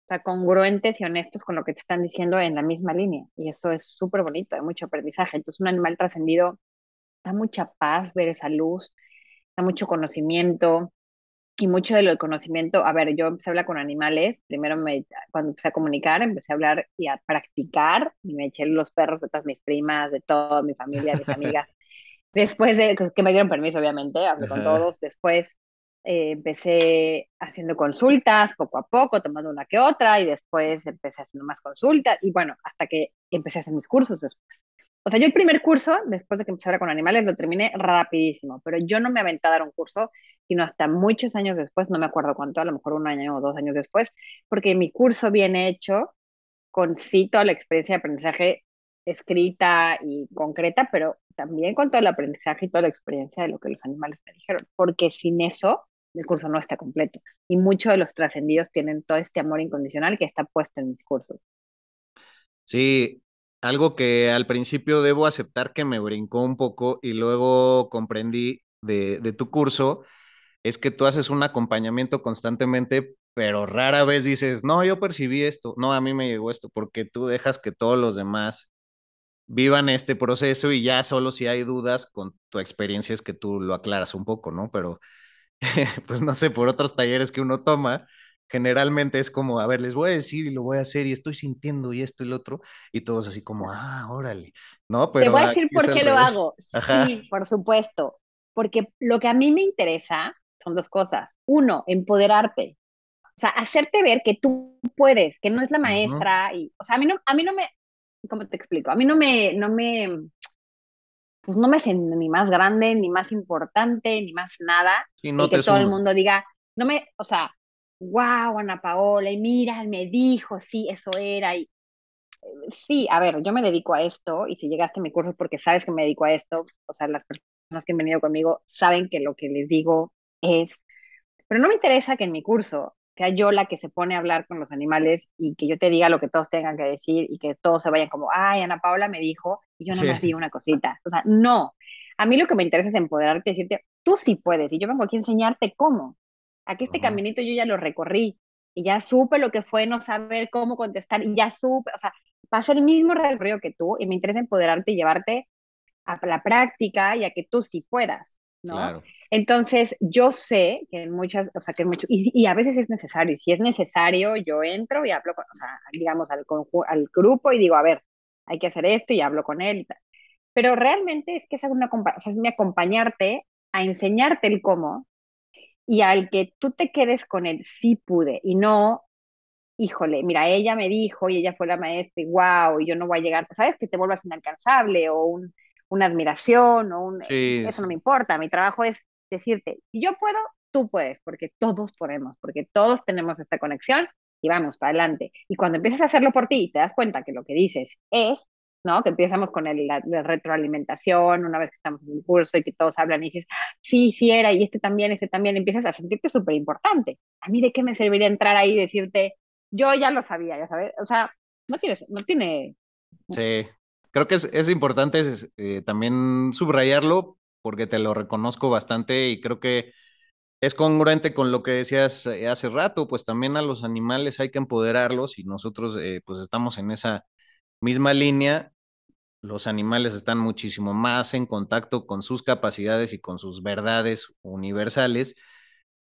o sea, congruentes y honestos con lo que te están diciendo en la misma línea. Y eso es súper bonito, hay mucho aprendizaje. Entonces, un animal trascendido da mucha paz ver esa luz, da mucho conocimiento. Y mucho de lo conocimiento, a ver, yo empecé a hablar con animales, primero me, cuando empecé a comunicar, empecé a hablar y a practicar, y me eché los perros de todas mis primas, de toda mi familia, mis amigas. Después de que me dieron permiso, obviamente, hablé con todos. Después eh, empecé haciendo consultas poco a poco, tomando una que otra, y después empecé haciendo más consultas, y bueno, hasta que empecé a hacer mis cursos después. O sea, yo el primer curso, después de que empecé con animales, lo terminé rapidísimo, pero yo no me aventé a dar un curso, sino hasta muchos años después, no me acuerdo cuánto, a lo mejor un año o dos años después, porque mi curso viene hecho con sí toda la experiencia de aprendizaje escrita y concreta, pero también con todo el aprendizaje y toda la experiencia de lo que los animales me dijeron, porque sin eso el curso no está completo. Y muchos de los trascendidos tienen todo este amor incondicional que está puesto en mis cursos. Sí, algo que al principio debo aceptar que me brincó un poco y luego comprendí de, de tu curso, es que tú haces un acompañamiento constantemente, pero rara vez dices, no, yo percibí esto, no, a mí me llegó esto, porque tú dejas que todos los demás vivan este proceso y ya solo si hay dudas con tu experiencia es que tú lo aclaras un poco, ¿no? Pero, pues no sé, por otros talleres que uno toma, generalmente es como, a ver, les voy a decir y lo voy a hacer y estoy sintiendo y esto y lo otro, y todos así como, ah, órale, ¿no? Pero Te voy a decir por qué lo hago. Sí, por supuesto, porque lo que a mí me interesa son dos cosas. Uno, empoderarte. O sea, hacerte ver que tú puedes, que no es la maestra y, o sea, a mí no, a mí no me, ¿cómo te explico? A mí no me, no me, pues no me siento ni más grande, ni más importante, ni más nada. y que todo el mundo diga, no me, o sea, wow, Ana Paola, y mira, me dijo, sí, eso era. Y, sí, a ver, yo me dedico a esto, y si llegaste a mi curso es porque sabes que me dedico a esto, o sea, las personas que han venido conmigo saben que lo que les digo es, pero no me interesa que en mi curso sea yo la que se pone a hablar con los animales y que yo te diga lo que todos tengan que decir y que todos se vayan como, ay, Ana Paula me dijo y yo más di una cosita. O sea, no. A mí lo que me interesa es empoderarte y decirte, tú sí puedes y yo vengo aquí a enseñarte cómo. Aquí este caminito yo ya lo recorrí y ya supe lo que fue no saber cómo contestar y ya supe, o sea, ser el mismo recorrido que tú y me interesa empoderarte y llevarte a la práctica y a que tú sí puedas, ¿no? Claro. Entonces, yo sé que en muchas, o sea, que mucho, y, a veces es necesario, y si es necesario, yo entro y hablo con, o sea, digamos, al, al grupo y digo, a ver, hay que hacer esto y hablo con él. Pero realmente es que es, una, o sea, es mi acompañarte a enseñarte el cómo y al que tú te quedes con él, sí pude, y no, híjole, mira, ella me dijo y ella fue la maestra y wow, y yo no voy a llegar, pues sabes que te vuelvas inalcanzable o un, una admiración o un... eso no me importa, mi trabajo es decirte, si yo puedo, tú puedes, porque todos podemos, porque todos tenemos esta conexión y vamos para adelante. Y cuando empiezas a hacerlo por ti te das cuenta que lo que dices es, ¿no? Que empezamos con el, la, retroalimentación, una vez que estamos en el curso y que todos hablan y dices, sí, sí era, y este también, este también, empiezas a sentirte súper importante. A mí de qué me serviría entrar ahí y decirte, yo ya lo sabía, ya sabes, o sea, no tiene, no tiene... Sí, creo que es, es importante eh, también subrayarlo porque te lo reconozco bastante y creo que es congruente con lo que decías eh, hace rato, pues también a los animales hay que empoderarlos y nosotros eh, pues estamos en esa misma línea. Los animales están muchísimo más en contacto con sus capacidades y con sus verdades universales.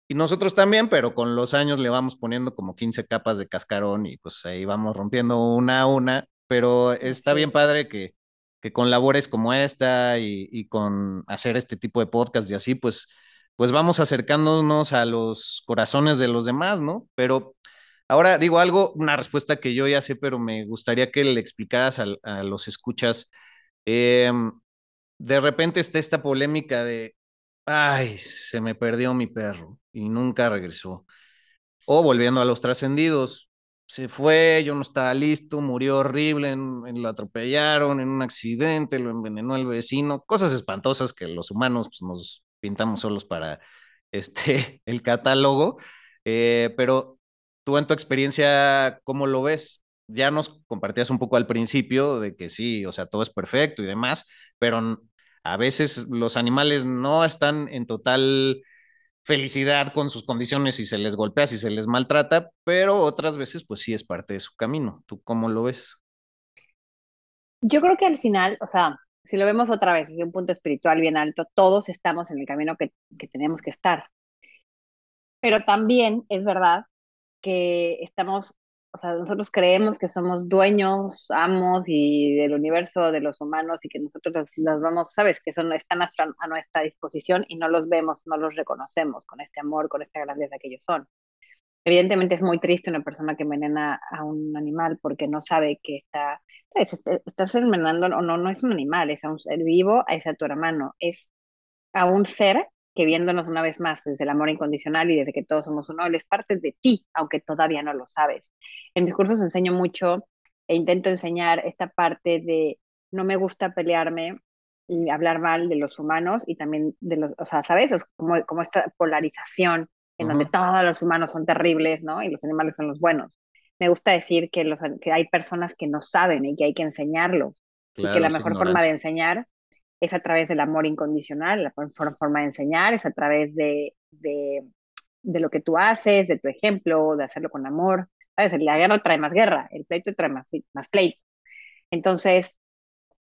Y nosotros también, pero con los años le vamos poniendo como 15 capas de cascarón y pues ahí vamos rompiendo una a una. Pero está bien padre que, que con labores como esta y, con hacer este tipo de podcast y así, pues, pues vamos acercándonos a los corazones de los demás, ¿no? Pero ahora digo algo, una respuesta que yo ya sé, pero me gustaría que le explicaras a, los escuchas. Em, de repente está esta polémica de, ay, se me perdió mi perro y nunca regresó. O volviendo a los trascendidos, se fue, yo no estaba listo, murió horrible, en, lo atropellaron en un accidente, lo envenenó el vecino, cosas espantosas que los humanos pues, nos pintamos solos para este, el catálogo, eh, pero tú en tu experiencia, ¿cómo lo ves? Ya nos compartías un poco al principio de que sí, o sea, todo es perfecto y demás, pero a veces los animales no están en total felicidad con sus condiciones y se les golpea, si se les maltrata, pero otras veces pues sí es parte de su camino. ¿Tú cómo lo ves? Yo creo que al final, o sea, si lo vemos otra vez desde un punto espiritual bien alto, todos estamos en el camino que, que tenemos que estar. Pero también es verdad que estamos, o sea, nosotros creemos que somos dueños, amos y del universo de los humanos y que nosotros los, vamos, sabes, que son, están a, a, nuestra disposición y no los vemos, no los reconocemos con este amor, con esta grandeza que ellos son. Evidentemente es muy triste una persona que envenena a un animal porque no sabe que está, estás envenenando, o no, no es un animal, es a un ser vivo, es a tu hermano, es a un ser que viéndonos una vez más desde el amor incondicional y desde que todos somos uno, él es parte de ti, aunque todavía no lo sabes. En mis cursos enseño mucho e intento enseñar esta parte de no me gusta pelearme y hablar mal de los humanos y también de los, o sea, ¿sabes? como, como esta polarización en donde todos los humanos son terribles, ¿no? Y los animales son los buenos. Me gusta decir que, los, que hay personas que no saben y que hay que enseñarlos. y que la mejor forma de enseñar es a través del amor incondicional, la mejor forma de enseñar es a través de, de, de, lo que tú haces, de tu ejemplo, de hacerlo con amor. ¿Sabes? La guerra trae más guerra, el pleito trae más, más pleito. Entonces,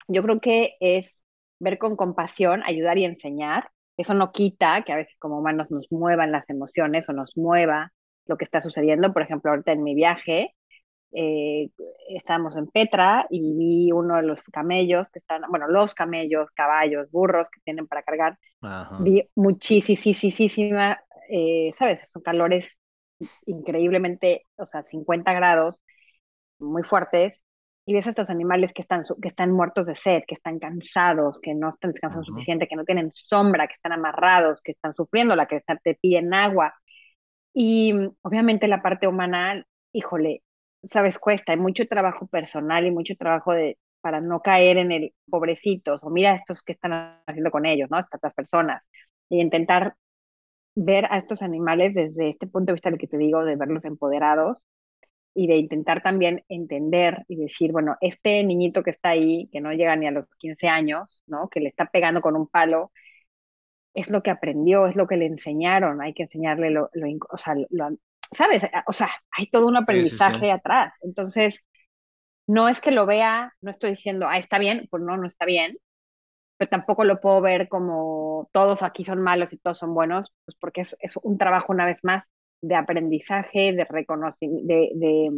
yo creo que es ver con compasión, ayudar y enseñar. Eso no quita que a veces como humanos nos muevan las emociones o nos mueva lo que está sucediendo. Por ejemplo, ahorita en mi viaje, eh, estábamos en Petra y vi uno de los camellos que están, bueno, los camellos, caballos, burros que tienen para cargar. Vi muchísima, eh, ¿sabes? Son calores increíblemente, o sea, 50 grados, muy fuertes, y ves a estos animales que están, que están muertos de sed, que están cansados, que no están descansando suficiente, que no tienen sombra, que están amarrados, que están sufriendo, la que está, te piden agua. Y obviamente la parte humana, híjole, sabes, cuesta, hay mucho trabajo personal y mucho trabajo de, para no caer en el pobrecitos, o mira estos que están haciendo con ellos, ¿no? Estas personas, y intentar ver a estos animales desde este punto de vista del que te digo, de verlos empoderados y de intentar también entender y decir, bueno, este niñito que está ahí, que no llega ni a los 15 años, ¿no? Que le está pegando con un palo, es lo que aprendió, es lo que le enseñaron, hay que enseñarle lo, lo o sea, lo, ¿sabes? O sea, hay todo un aprendizaje atrás. Entonces, no es que lo vea, no estoy diciendo, ah, está bien, pues no, no está bien, pero tampoco lo puedo ver como todos aquí son malos y todos son buenos, pues porque es, es un trabajo una vez más de aprendizaje, de reconocimiento, de, de,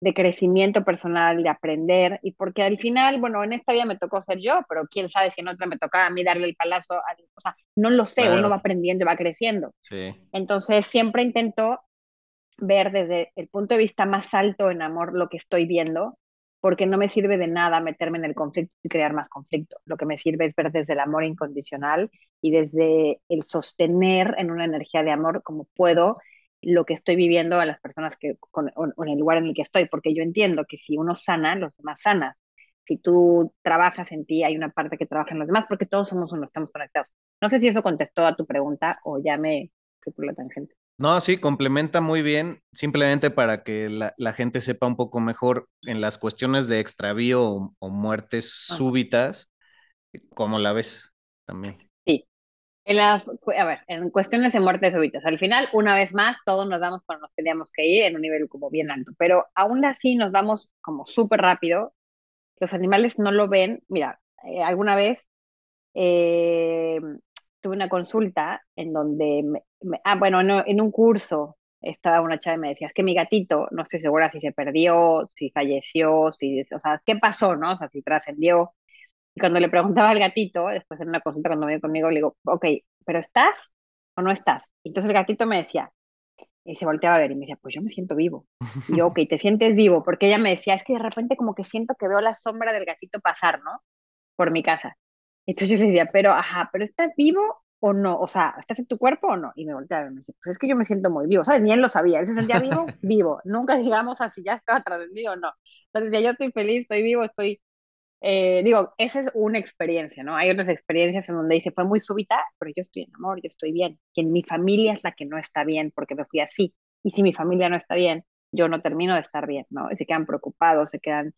de, crecimiento personal, de aprender, y porque al final, bueno, en esta vida me tocó ser yo, pero quién sabe si en otra me tocaba a mí darle el palazo, o sea, no lo sé, uno va aprendiendo y va creciendo. Sí. Entonces, siempre intento ver desde el punto de vista más alto en amor lo que estoy viendo, porque no me sirve de nada meterme en el conflicto y crear más conflicto. Lo que me sirve es ver desde el amor incondicional y desde el sostener en una energía de amor como puedo lo que estoy viviendo a las personas que con, o, en el lugar en el que estoy, porque yo entiendo que si uno sana, los demás sanas. Si tú trabajas en ti, hay una parte que trabaja en los demás, porque todos somos uno, estamos conectados. No sé si eso contestó a tu pregunta o ya me fui por la tangente. No, sí, complementa muy bien, simplemente para que la, gente sepa un poco mejor en las cuestiones de extravío o, muertes súbitas, ¿cómo la ves también? En las, a ver, en cuestiones de muertes súbitas, al final, una vez más, todos nos damos cuando nos teníamos que ir en un nivel como bien alto, pero aún así nos damos como súper rápido. Los animales no lo ven. Mira, eh, alguna vez eh, tuve una consulta en donde, ah, bueno, en un curso estaba una chava y me decía, es que mi gatito, no estoy segura si se perdió, si falleció, si, o sea, ¿qué pasó, no? O sea, si trascendió. Y cuando le preguntaba al gatito, después en una consulta cuando vino conmigo, le digo, ok, ¿pero estás o no estás? Y entonces el gatito me decía, y se volteaba a ver y me decía, pues yo me siento vivo. Y yo, ok, te sientes vivo, porque ella me decía, es que de repente como que siento que veo la sombra del gatito pasar, ¿no? Por mi casa. Entonces yo le decía, pero, ajá, ¿pero estás vivo o no? O sea, ¿estás en tu cuerpo o no? Y me volteaba y me decía, pues es que yo me siento muy vivo, ¿sabes? Ni él lo sabía, él se sentía vivo, vivo. Nunca digamos así, ya estaba trascendido o no. Entonces decía, yo estoy feliz, estoy vivo, estoy... Eh, digo, esa es una experiencia, ¿no? Hay otras experiencias en donde dice, fue muy súbita, pero yo estoy en amor, yo estoy bien. Que mi familia es la que no está bien porque me fui así. Y si mi familia no está bien, yo no termino de estar bien, ¿no? Y se quedan preocupados, se quedan...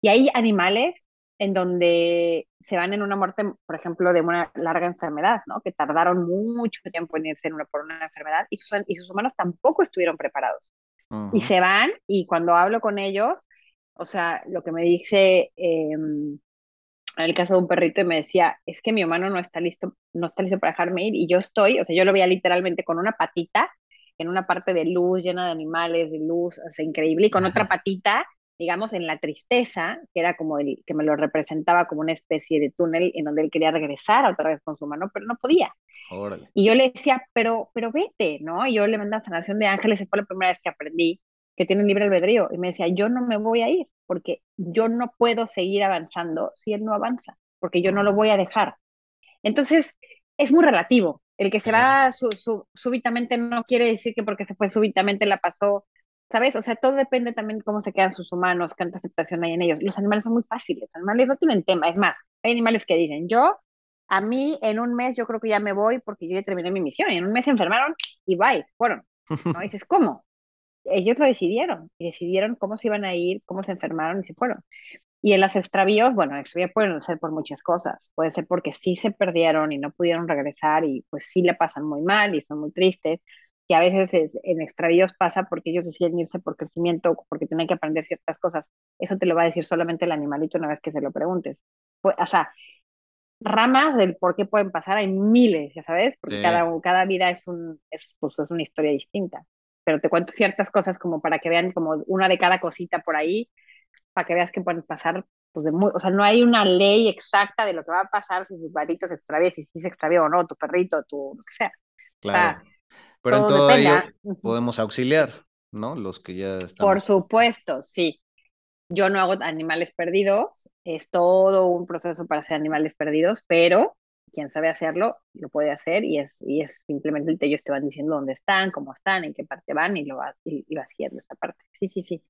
Y hay animales en donde se van en una muerte, por ejemplo, de una larga enfermedad, ¿no? Que tardaron mucho tiempo en irse en una, por una enfermedad y sus, y sus humanos tampoco estuvieron preparados. Y se van y cuando hablo con ellos, o sea, lo que me dice em, en el caso de un perrito y me decía, es que mi humano no está listo, no está listo para dejarme ir y yo estoy, o sea, yo lo veía literalmente con una patita en una parte de luz llena de animales, de luz, es increíble, y con otra patita, digamos, en la tristeza, que era como el que me lo representaba como una especie de túnel en donde él quería regresar otra vez con su mano, pero no podía. Y yo le decía, pero, pero vete, ¿no? Y yo le mandaba sanación de ángeles, y fue la primera vez que aprendí que tiene libre albedrío. Y me decía, yo no me voy a ir, porque yo no puedo seguir avanzando si él no avanza, porque yo no lo voy a dejar. Entonces, es muy relativo. El que se va súbitamente no quiere decir que porque se fue súbitamente la pasó, ¿sabes? O sea, todo depende también de cómo se quedan sus humanos, cuánta aceptación hay en ellos. Los animales son muy fáciles, los animales no tienen tema. Es más, hay animales que dicen, yo, a mí en un mes yo creo que ya me voy porque yo ya terminé mi misión. Y en un mes se enfermaron y bye, fueron. ¿No? dices, ¿cómo? Ellos lo decidieron y decidieron cómo se iban a ir, cómo se enfermaron y se fueron. Y en las extravíos, bueno, extravíos pueden ser por muchas cosas. Puede ser porque sí se perdieron y no pudieron regresar y pues sí le pasan muy mal y son muy tristes. Y a veces en extravíos pasa porque ellos deciden irse por crecimiento, porque tienen que aprender ciertas cosas. Eso te lo va a decir solamente el animalito una vez que se lo preguntes. Pues, o sea, ramas del por qué pueden pasar hay miles, ya sabes, porque cada, cada vida es, un, es, pues, es una historia distinta. Pero te cuento ciertas cosas como para que vean como una de cada cosita por ahí para que veas que pueden pasar, pues de muy, o sea, no hay una ley exacta de lo que va a pasar si tus perritos se extravían, si se extravió o no, tu perrito, tu, lo que sea. Claro. Pero en todo ello podemos auxiliar, ¿no? Los que ya están. Por supuesto, sí. Yo no hago animales perdidos, es todo un proceso para hacer animales perdidos, pero quien sabe hacerlo lo puede hacer y es, y es simplemente ellos te van diciendo dónde están, cómo están, en qué parte van y lo vas, y, y vas guiando esta parte. Sí, sí, sí.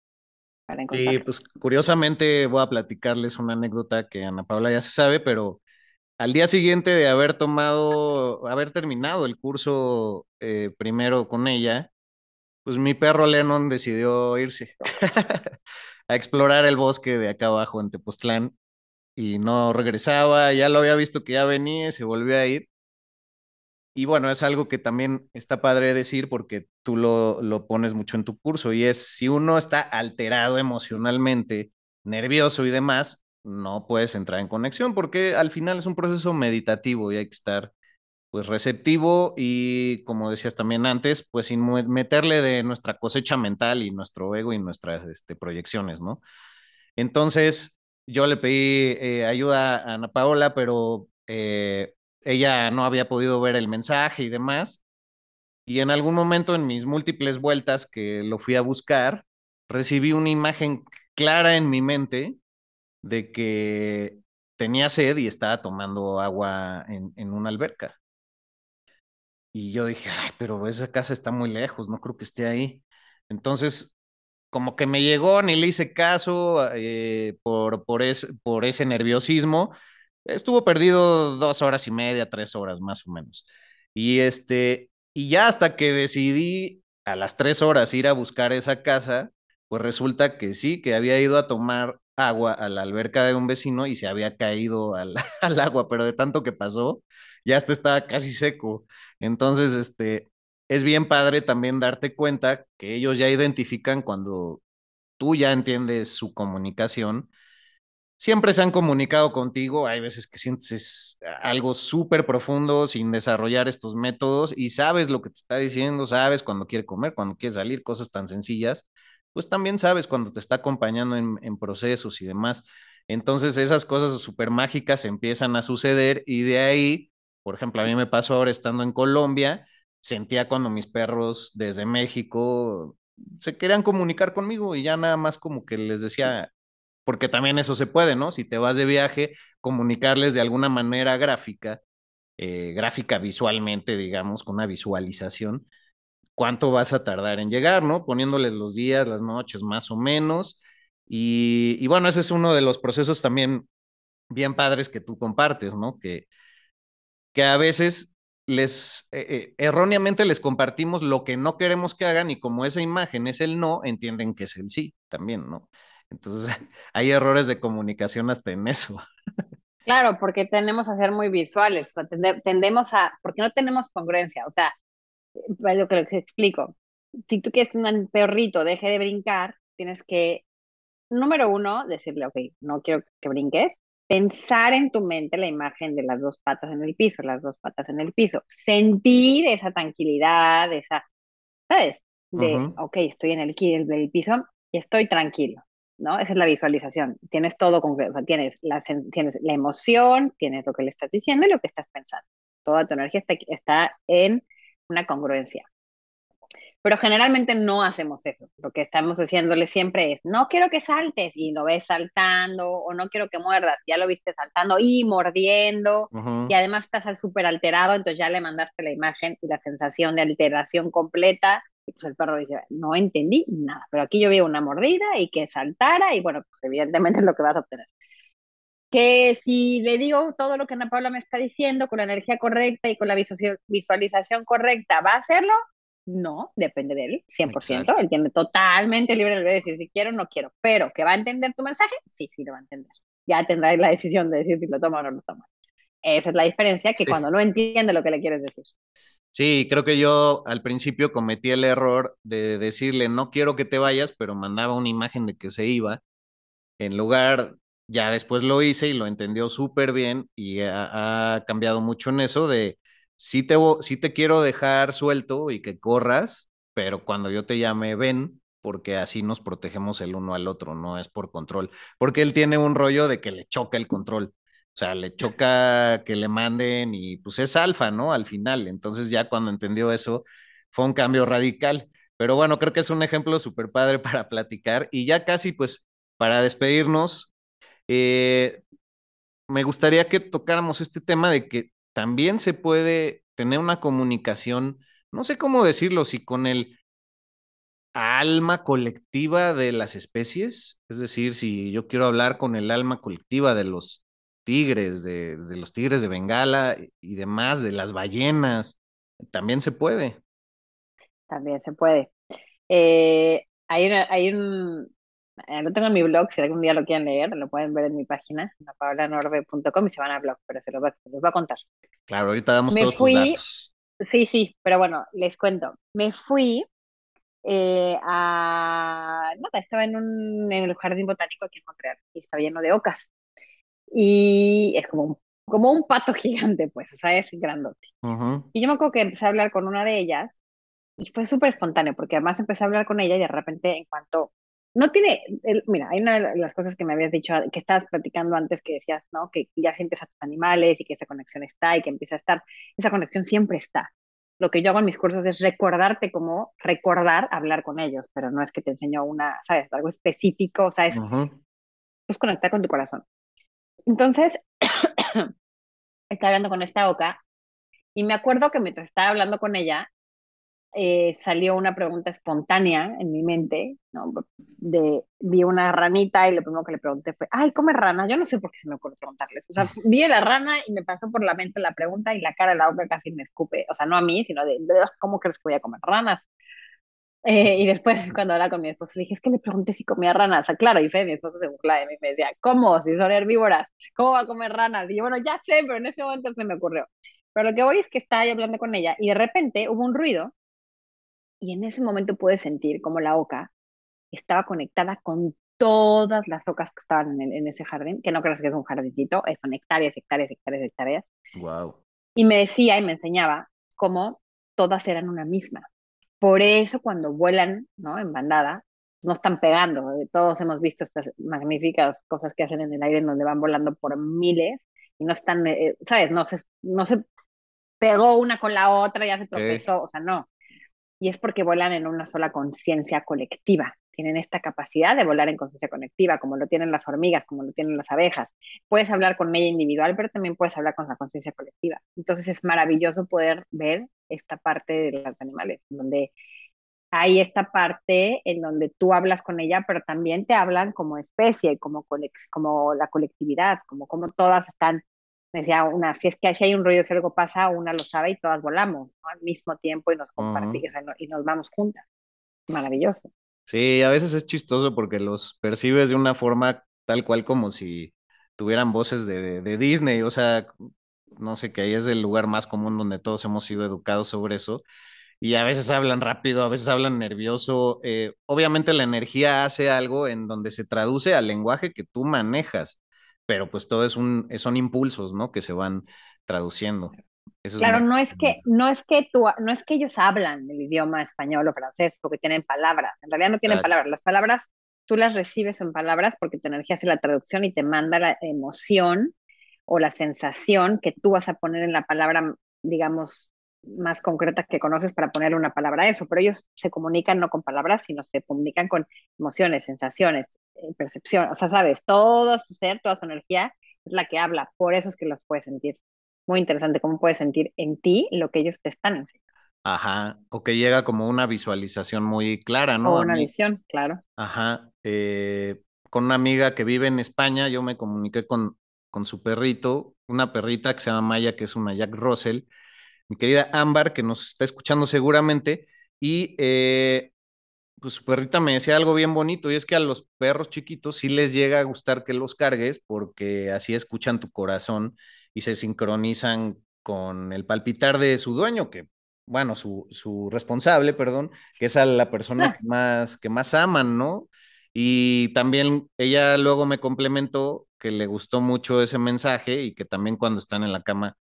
Sí, pues curiosamente voy a platicarles una anécdota que Ana Paula ya se sabe, pero al día siguiente de haber tomado, haber terminado el curso eh, primero con ella, pues mi perro Lennon decidió irse a explorar el bosque de acá abajo en Tepoztlán y no regresaba, ya lo había visto que ya venía se volvió a ir. Y bueno, es algo que también está padre decir porque tú lo, lo pones mucho en tu curso y es si uno está alterado emocionalmente, nervioso y demás, no puedes entrar en conexión porque al final es un proceso meditativo y hay que estar pues receptivo y como decías también antes, pues sin meterle de nuestra cosecha mental y nuestro ego y nuestras este, proyecciones, ¿no? Entonces, yo le pedí eh, ayuda a Ana Paola, pero eh, ella no había podido ver el mensaje y demás. Y en algún momento en mis múltiples vueltas que lo fui a buscar, recibí una imagen clara en mi mente de que tenía sed y estaba tomando agua en, en una alberca. Y yo dije, ay, pero esa casa está muy lejos, no creo que esté ahí. Entonces, como que me llegó, ni le hice caso eh, por, por, por ese nerviosismo Estuvo perdido dos horas y media, tres horas más o menos. Y este, y ya hasta que decidí a las tres horas ir a buscar esa casa, pues resulta que sí, que había ido a tomar agua a la alberca de un vecino y se había caído al, al agua, pero de tanto que pasó, ya esto estaba casi seco. Entonces, este, es bien padre también darte cuenta que ellos ya identifican cuando tú ya entiendes su comunicación siempre se han comunicado contigo, hay veces que sientes algo súper profundo sin desarrollar estos métodos y sabes lo que te está diciendo, sabes cuando quiere comer, cuando quiere salir, cosas tan sencillas, pues también sabes cuando te está acompañando en, procesos y demás. Entonces esas cosas súper mágicas empiezan a suceder y de ahí, por ejemplo, a mí me pasó ahora estando en Colombia, sentía cuando mis perros desde México se querían comunicar conmigo y ya nada más como que les decía, porque también eso se puede, ¿no? Si te vas de viaje, comunicarles de alguna manera gráfica, eh, gráfica visualmente, digamos, con una visualización, cuánto vas a tardar en llegar, ¿no? Poniéndoles los días, las noches, más o menos. Y, bueno, ese es uno de los procesos también bien padres que tú compartes, ¿no? Que, que a veces les eh, eh, erróneamente les compartimos lo que no queremos que hagan y como esa imagen es el no, entienden que es el sí también, ¿no? Entonces, hay errores de comunicación hasta en eso. Claro, porque tenemos a ser muy visuales, o sea, tendemos a, porque no tenemos congruencia, o sea, es lo que les explico. Si tú quieres que un perrito deje de brincar, tienes que, número uno, decirle, ok, no quiero que brinques, pensar en tu mente la imagen de las dos patas en el piso, las dos patas en el piso, sentir esa tranquilidad, esa ¿sabes? De, ok, estoy en el, piso y estoy tranquilo, ¿no? Esa es la visualización. Tienes todo con, o sea, tienes la, tienes la emoción, tienes lo que le estás diciendo y lo que estás pensando. Toda tu energía está, está en una congruencia. Pero generalmente no hacemos eso. Lo que estamos diciéndole siempre es, no quiero que saltes y lo ves saltando, o no quiero que muerdas, ya lo viste saltando y mordiendo, y además estás súper alterado, entonces ya le mandaste la imagen y la sensación de alteración completa, y pues el perro dice, no entendí nada, pero aquí yo veo una mordida y que saltara, y bueno, pues evidentemente es lo que vas a obtener. Que si le digo todo lo que Ana Paula me está diciendo con la energía correcta y con la visualización correcta, ¿va a hacerlo? No, depende de él, 100%. Él tiene totalmente libre de decir si quiero o no quiero, pero que va a entender tu mensaje, sí, sí lo va a entender. Ya tendrá la decisión de decir si lo toma o no lo toma. Esa es la diferencia, que cuando no entiende lo que le quieres decir. Sí, creo que yo al principio cometí el error de decirle no quiero que te vayas, pero mandaba una imagen de que se iba. En lugar, ya después lo hice y lo entendió súper bien y ha cambiado mucho en eso de sí te, te quiero dejar suelto y que corras, pero cuando yo te llame, ven, porque así nos protegemos el uno al otro, no es por control. Porque él tiene un rollo de que le choca el control. O sea, le choca que le manden y pues es alfa, ¿no? Al final. Entonces ya cuando entendió eso, fue un cambio radical. Pero bueno, creo que es un ejemplo súper padre para platicar. Y ya casi, pues, para despedirnos, eh, me gustaría que tocáramos este tema de que también se puede tener una comunicación, no sé cómo decirlo, si con el alma colectiva de las especies, es decir, si yo quiero hablar con el alma colectiva de los tigres, de, los tigres de Bengala y demás, de las ballenas, también se puede. También se puede. Eh, hay, hay un, eh, lo tengo en mi blog, si algún día lo quieren leer, lo pueden ver en mi página, paulanorbe.com y se van al blog, pero se los, va, a contar. Claro, ahorita damos Me todos fui, datos. Sí, sí, pero bueno, les cuento. Me fui eh, a... Nada, estaba en, un, en el jardín botánico aquí en Montreal y estaba lleno de ocas. Y es como un, como un pato gigante, pues, o sea, es grandote. Y yo me acuerdo que empecé a hablar con una de ellas y fue súper espontáneo, porque además empecé a hablar con ella y de repente, en cuanto no tiene, mira, hay una de las cosas que me habías dicho, que estabas platicando antes, que decías, ¿no? Que ya sientes a tus animales y que esa conexión está y que empieza a estar. Esa conexión siempre está. Lo que yo hago en mis cursos es recordarte cómo recordar hablar con ellos, pero no es que te enseño una, ¿sabes? Algo específico, o sea, es pues, conectar con tu corazón. Entonces, estaba hablando con esta oca y me acuerdo que mientras estaba hablando con ella, eh, salió una pregunta espontánea en mi mente, ¿no? De, vi una ranita y lo primero que le pregunté fue, ay, ¿come rana? Yo no sé por qué se me ocurrió preguntarles. O sea, vi a la rana y me pasó por la mente la pregunta y la cara de la boca casi me escupe. O sea, no a mí, sino de, ¿cómo crees que voy a comer ranas? Eh, y después, cuando hablaba con mi esposo, le dije, es que le pregunté si comía ranas. O sea, claro, y Fe, mi esposo se burla de mí, me decía, ¿cómo? Si son herbívoras, ¿cómo va a comer ranas? Y yo, bueno, ya sé, pero en ese momento se me ocurrió. Pero lo que voy es que estaba yo hablando con ella y de repente hubo un ruido y en ese momento pude sentir como la oca estaba conectada con todas las ocas que estaban en, ese jardín, que no creas que es un jardincito, son hectáreas, hectáreas, hectáreas, hectáreas. Wow. Y me decía y me enseñaba cómo todas eran una misma. Por eso cuando vuelan, ¿no? En bandada, no están pegando. Todos hemos visto estas magníficas cosas que hacen en el aire en donde van volando por miles y no están, eh, ¿sabes? No se, no se pegó una con la otra, ya se tropezó, o sea, no y es porque vuelan en una sola conciencia colectiva. Tienen esta capacidad de volar en conciencia colectiva, como lo tienen las hormigas, como lo tienen las abejas. Puedes hablar con ella individual, pero también puedes hablar con la conciencia colectiva. Entonces es maravilloso poder ver esta parte de los animales, donde hay esta parte en donde tú hablas con ella, pero también te hablan como especie, como, como la colectividad, como, como todas están decía una, si es que hay un ruido, si algo pasa, una lo sabe y todas volamos al mismo tiempo y nos compartimos y nos vamos juntas. Maravilloso. Sí, a veces es chistoso porque los percibes de una forma tal cual como si tuvieran voces de, de, Disney, o sea, no sé, que ahí es el lugar más común donde todos hemos sido educados sobre eso. Y a veces hablan rápido, a veces hablan nervioso. Eh, obviamente la energía hace algo en donde se traduce al lenguaje que tú manejas pero pues todo es un, son impulsos, ¿no? Que se van traduciendo. claro, no es que, no es que tú, no es que ellos hablan el idioma español o francés porque tienen palabras. En realidad no tienen palabras. Las palabras tú las recibes en palabras porque tu energía hace la traducción y te manda la emoción o la sensación que tú vas a poner en la palabra, digamos, más concreta que conoces para ponerle una palabra a eso, pero ellos se comunican no con palabras, sino se comunican con emociones, sensaciones, eh, percepción, o sea, sabes, todo su ser, toda su energía es la que habla, por eso es que los puedes sentir. Muy interesante cómo puedes sentir en ti lo que ellos te están enseñando. Ajá, o que llega como una visualización muy clara, ¿no? O una visión, claro. Ajá, eh, con una amiga que vive en España, yo me comuniqué con, con su perrito, una perrita que se llama Maya, que es una Jack Russell, mi querida Ámbar, que nos está escuchando seguramente, y eh, pues su perrita me decía algo bien bonito, y es que a los perros chiquitos sí les llega a gustar que los cargues, porque así escuchan tu corazón y se sincronizan con el palpitar de su dueño, que bueno, su, su responsable, perdón, que es a la persona ah. que más, que más aman, ¿no? Y también ella luego me complementó que le gustó mucho ese mensaje y que también cuando están en la cama,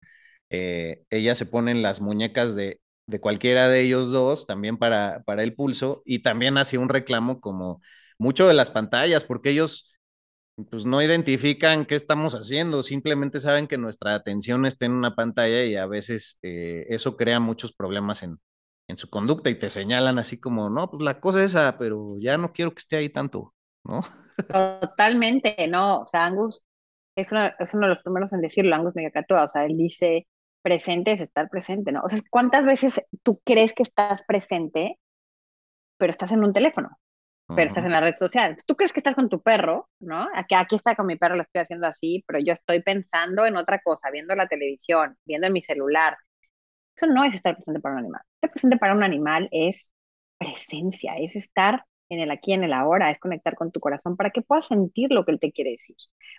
eh, ella se ponen las muñecas de, de cualquiera de ellos dos también para, para el pulso y también hacía un reclamo como mucho de las pantallas, porque ellos pues no identifican qué estamos haciendo, simplemente saben que nuestra atención está en una pantalla y a veces eh, eso crea muchos problemas en, en su conducta y te señalan así como, no, pues la cosa es esa, pero ya no quiero que esté ahí tanto, ¿no? Totalmente, no, o sea, Angus es uno, es uno de los primeros en decirlo, Angus Megacatoa, o sea, él dice, presente es estar presente, ¿no? O sea, ¿cuántas veces tú crees que estás presente, pero estás en un teléfono? pero estás en la red social. Tú crees que estás con tu perro, ¿no? Aquí, aquí está con mi perro, lo estoy haciendo así, pero yo estoy pensando en otra cosa, viendo la televisión, viendo en mi celular. Eso no es estar presente para un animal. Estar presente para un animal es presencia, es estar en el aquí, en el ahora, es conectar con tu corazón para que puedas sentir lo que él te quiere decir.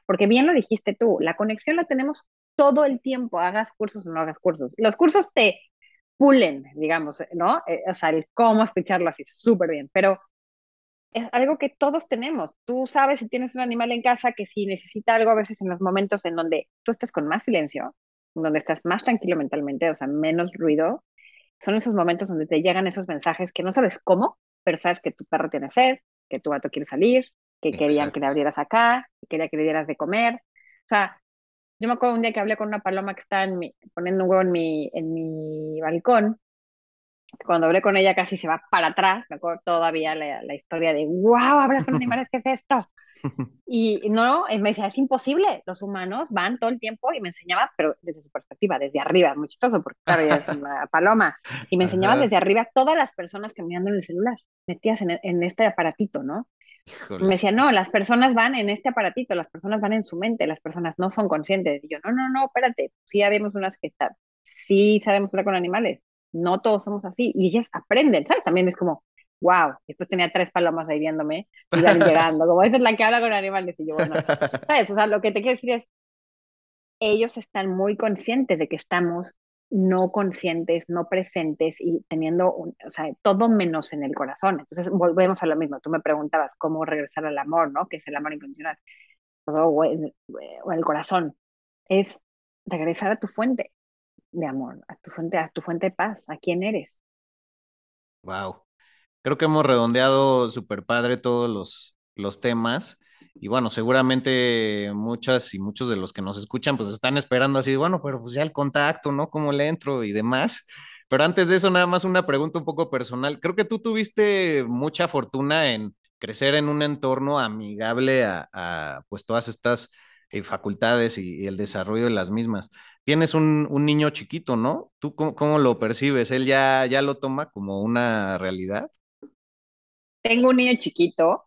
Porque bien lo dijiste tú, la conexión la tenemos todo el tiempo, hagas cursos o no hagas cursos. Los cursos te pulen, digamos, ¿no? Eh, o sea, el cómo escucharlo así, súper bien, pero es algo que todos tenemos. Tú sabes si tienes un animal en casa que si necesita algo a veces en los momentos en donde tú estás con más silencio, donde estás más tranquilo mentalmente, o sea, menos ruido, son esos momentos donde te llegan esos mensajes que no sabes cómo, pero sabes que tu perro tiene sed, que tu gato quiere salir, que querían que le abrieras acá, que quería que le dieras de comer. O sea, yo me acuerdo un día que hablé con una paloma que está en mi, poniendo un huevo en mi, en mi balcón cuando hablé con ella casi se va para atrás, me acuerdo todavía la, la historia de, wow, hablas con animales, ¿qué es esto? Y no, me decía, es imposible, los humanos van todo el tiempo y me enseñaba, pero desde su perspectiva, desde arriba, muy chistoso, porque claro, ella es una paloma, y me enseñaba desde arriba todas las personas que mirando en el celular, metías en, en este aparatito, ¿no? Me decía, no, las personas van en este aparatito, las personas van en su mente, las personas no son conscientes. Y yo, no, no, no, espérate, sí habíamos unas que están, sí sabemos hablar con animales, no todos somos así y ellas aprenden, ¿sabes? También es como, wow, después tenía tres palomas ahí viéndome y llegando, como esa es la que habla con animales y yo, bueno, ¿sabes? O sea, lo que te quiero decir es, ellos están muy conscientes de que estamos no conscientes, no presentes y teniendo, o sea, todo menos en el corazón. Entonces, volvemos a lo mismo. Tú me preguntabas cómo regresar al amor, ¿no? Que es el amor incondicional. O el corazón. Es regresar a tu fuente de amor, a tu fuente, a tu fuente de paz, a quién eres. Wow. Creo que hemos redondeado súper padre todos los, los temas. Y bueno, seguramente muchas y muchos de los que nos escuchan, pues están esperando así, bueno, pero pues ya el contacto, ¿no? ¿Cómo le entro y demás? Pero antes de eso, nada más una pregunta un poco personal. Creo que tú tuviste mucha fortuna en crecer en un entorno amigable a, a pues todas estas eh, facultades y, el desarrollo de las mismas. Tienes un, niño chiquito, ¿no? ¿Tú cómo, lo percibes? ¿Él ya, ya lo toma como una realidad? Tengo un niño chiquito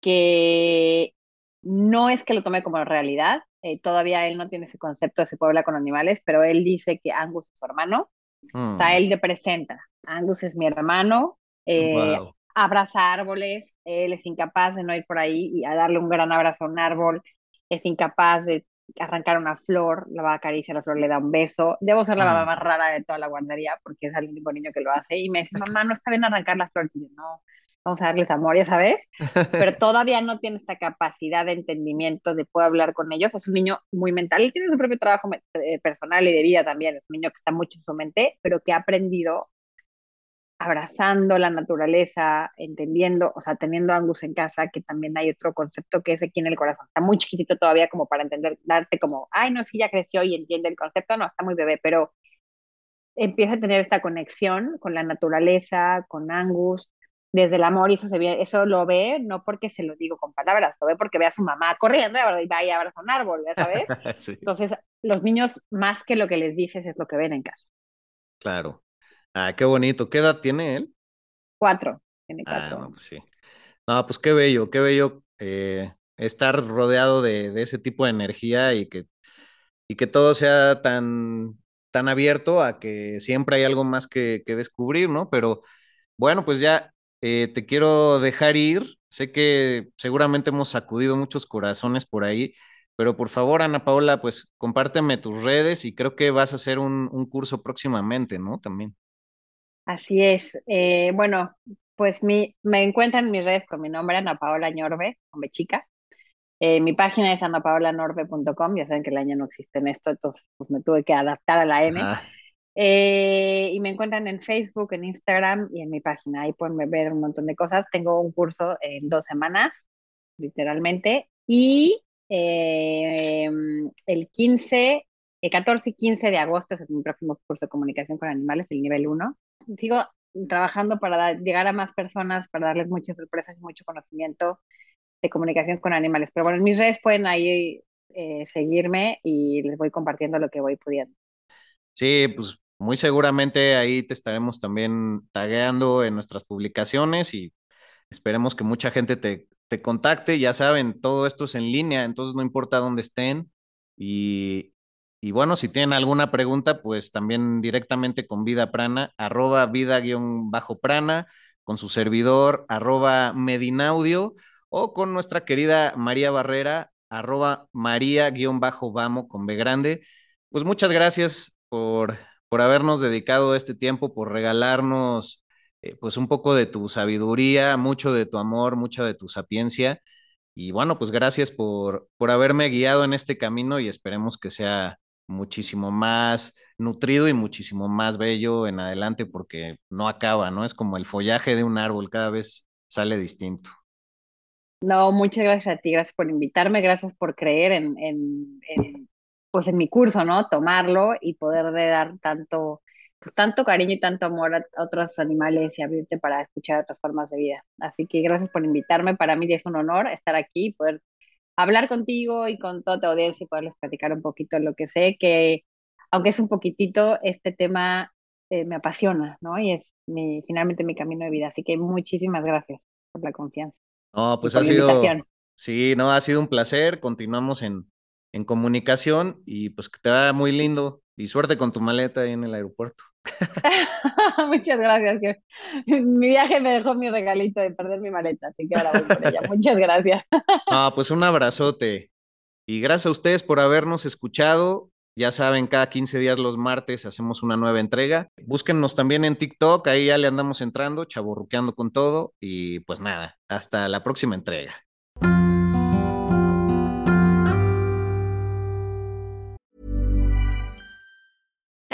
que no es que lo tome como realidad, eh, todavía él no tiene ese concepto de se puede hablar con animales, pero él dice que Angus es su hermano, o sea, mm. él le presenta, Angus es mi hermano, eh, abraza árboles, él es incapaz de no ir por ahí y a darle un gran abrazo a un árbol, es incapaz de arrancar una flor, la va a acariciar la flor, le da un beso. Debo ser la mamá más rara de toda la guardería porque es el único niño que lo hace. Y me dice, mamá, no está bien arrancar las flores. Y yo, no, vamos a darles amor, ya sabes. Pero todavía no tiene esta capacidad de entendimiento de poder hablar con ellos. Es un niño muy mental y tiene su propio trabajo eh, personal y de vida también. Es un niño que está mucho en su mente, pero que ha aprendido abrazando la naturaleza, entendiendo, o sea, teniendo Angus en casa, que también hay otro concepto que es aquí en el corazón. Está muy chiquitito todavía como para entender, darte como, ay, no, sí, ya creció y entiende el concepto, no, está muy bebé, pero empieza a tener esta conexión con la naturaleza, con Angus, desde el amor, y eso, se ve, eso lo ve no porque se lo digo con palabras, lo ve porque ve a su mamá corriendo y va y abraza un árbol, ¿ya sabes? Entonces, los niños, más que lo que les dices, es lo que ven en casa. Claro. Ah, qué bonito. ¿Qué edad tiene él? Cuatro. Tiene ah, cuatro. no, pues sí. No, pues qué bello, qué bello eh, estar rodeado de, de, ese tipo de energía y que, y que todo sea tan, tan abierto a que siempre hay algo más que, que descubrir, ¿no? Pero bueno, pues ya eh, te quiero dejar ir. Sé que seguramente hemos sacudido muchos corazones por ahí, pero por favor, Ana Paola, pues compárteme tus redes y creo que vas a hacer un, un curso próximamente, ¿no? También. Así es. Eh, bueno, pues mi, me encuentran en mis redes con mi nombre, Ana Paola Ñorbe, hombre chica. Eh, mi página es anapaolanorbe.com, ya saben que el año no existe en esto, entonces pues me tuve que adaptar a la M. Eh, y me encuentran en Facebook, en Instagram y en mi página. Ahí pueden ver un montón de cosas. Tengo un curso en dos semanas, literalmente. Y el 15, el 14 y 15 de agosto es mi próximo curso de comunicación con animales, el nivel 1 sigo trabajando para llegar a más personas, para darles muchas sorpresas y mucho conocimiento de comunicación con animales. Pero bueno, en mis redes pueden ahí eh, seguirme y les voy compartiendo lo que voy pudiendo. Sí, pues muy seguramente ahí te estaremos también tagueando en nuestras publicaciones y esperemos que mucha gente te, te contacte. Ya saben, todo esto es en línea, entonces no importa dónde estén. Y, y bueno, si tienen alguna pregunta, pues también directamente con Vida Prana, arroba vida-prana, con su servidor, arroba Medinaudio, o con nuestra querida María Barrera, arroba María-vamo con B grande. Pues muchas gracias por, por habernos dedicado este tiempo, por regalarnos eh, pues un poco de tu sabiduría, mucho de tu amor, mucha de tu sapiencia. Y bueno, pues gracias por, por haberme guiado en este camino y esperemos que sea muchísimo más nutrido y muchísimo más bello en adelante porque no acaba, ¿no? Es como el follaje de un árbol, cada vez sale distinto. No, muchas gracias a ti, gracias por invitarme, gracias por creer en, en, pues en mi curso, ¿no? Tomarlo y poder dar tanto, pues tanto cariño y tanto amor a otros animales y abrirte para escuchar otras formas de vida. Así que gracias por invitarme, para mí es un honor estar aquí y poder hablar contigo y con toda tu audiencia y poderles platicar un poquito lo que sé, que aunque es un poquitito, este tema eh, me apasiona, ¿no? Y es mi, finalmente mi camino de vida. Así que muchísimas gracias por la confianza. No, pues ha sido, sí, no, ha sido un placer. Continuamos en, en comunicación y pues que te va muy lindo y suerte con tu maleta ahí en el aeropuerto. Muchas gracias. Mi viaje me dejó mi regalito de perder mi maleta, así que ahora voy por ella. Muchas gracias. Ah, pues un abrazote. Y gracias a ustedes por habernos escuchado. Ya saben, cada 15 días los martes hacemos una nueva entrega. Búsquennos también en TikTok, ahí ya le andamos entrando, chaborruqueando con todo. Y pues nada, hasta la próxima entrega.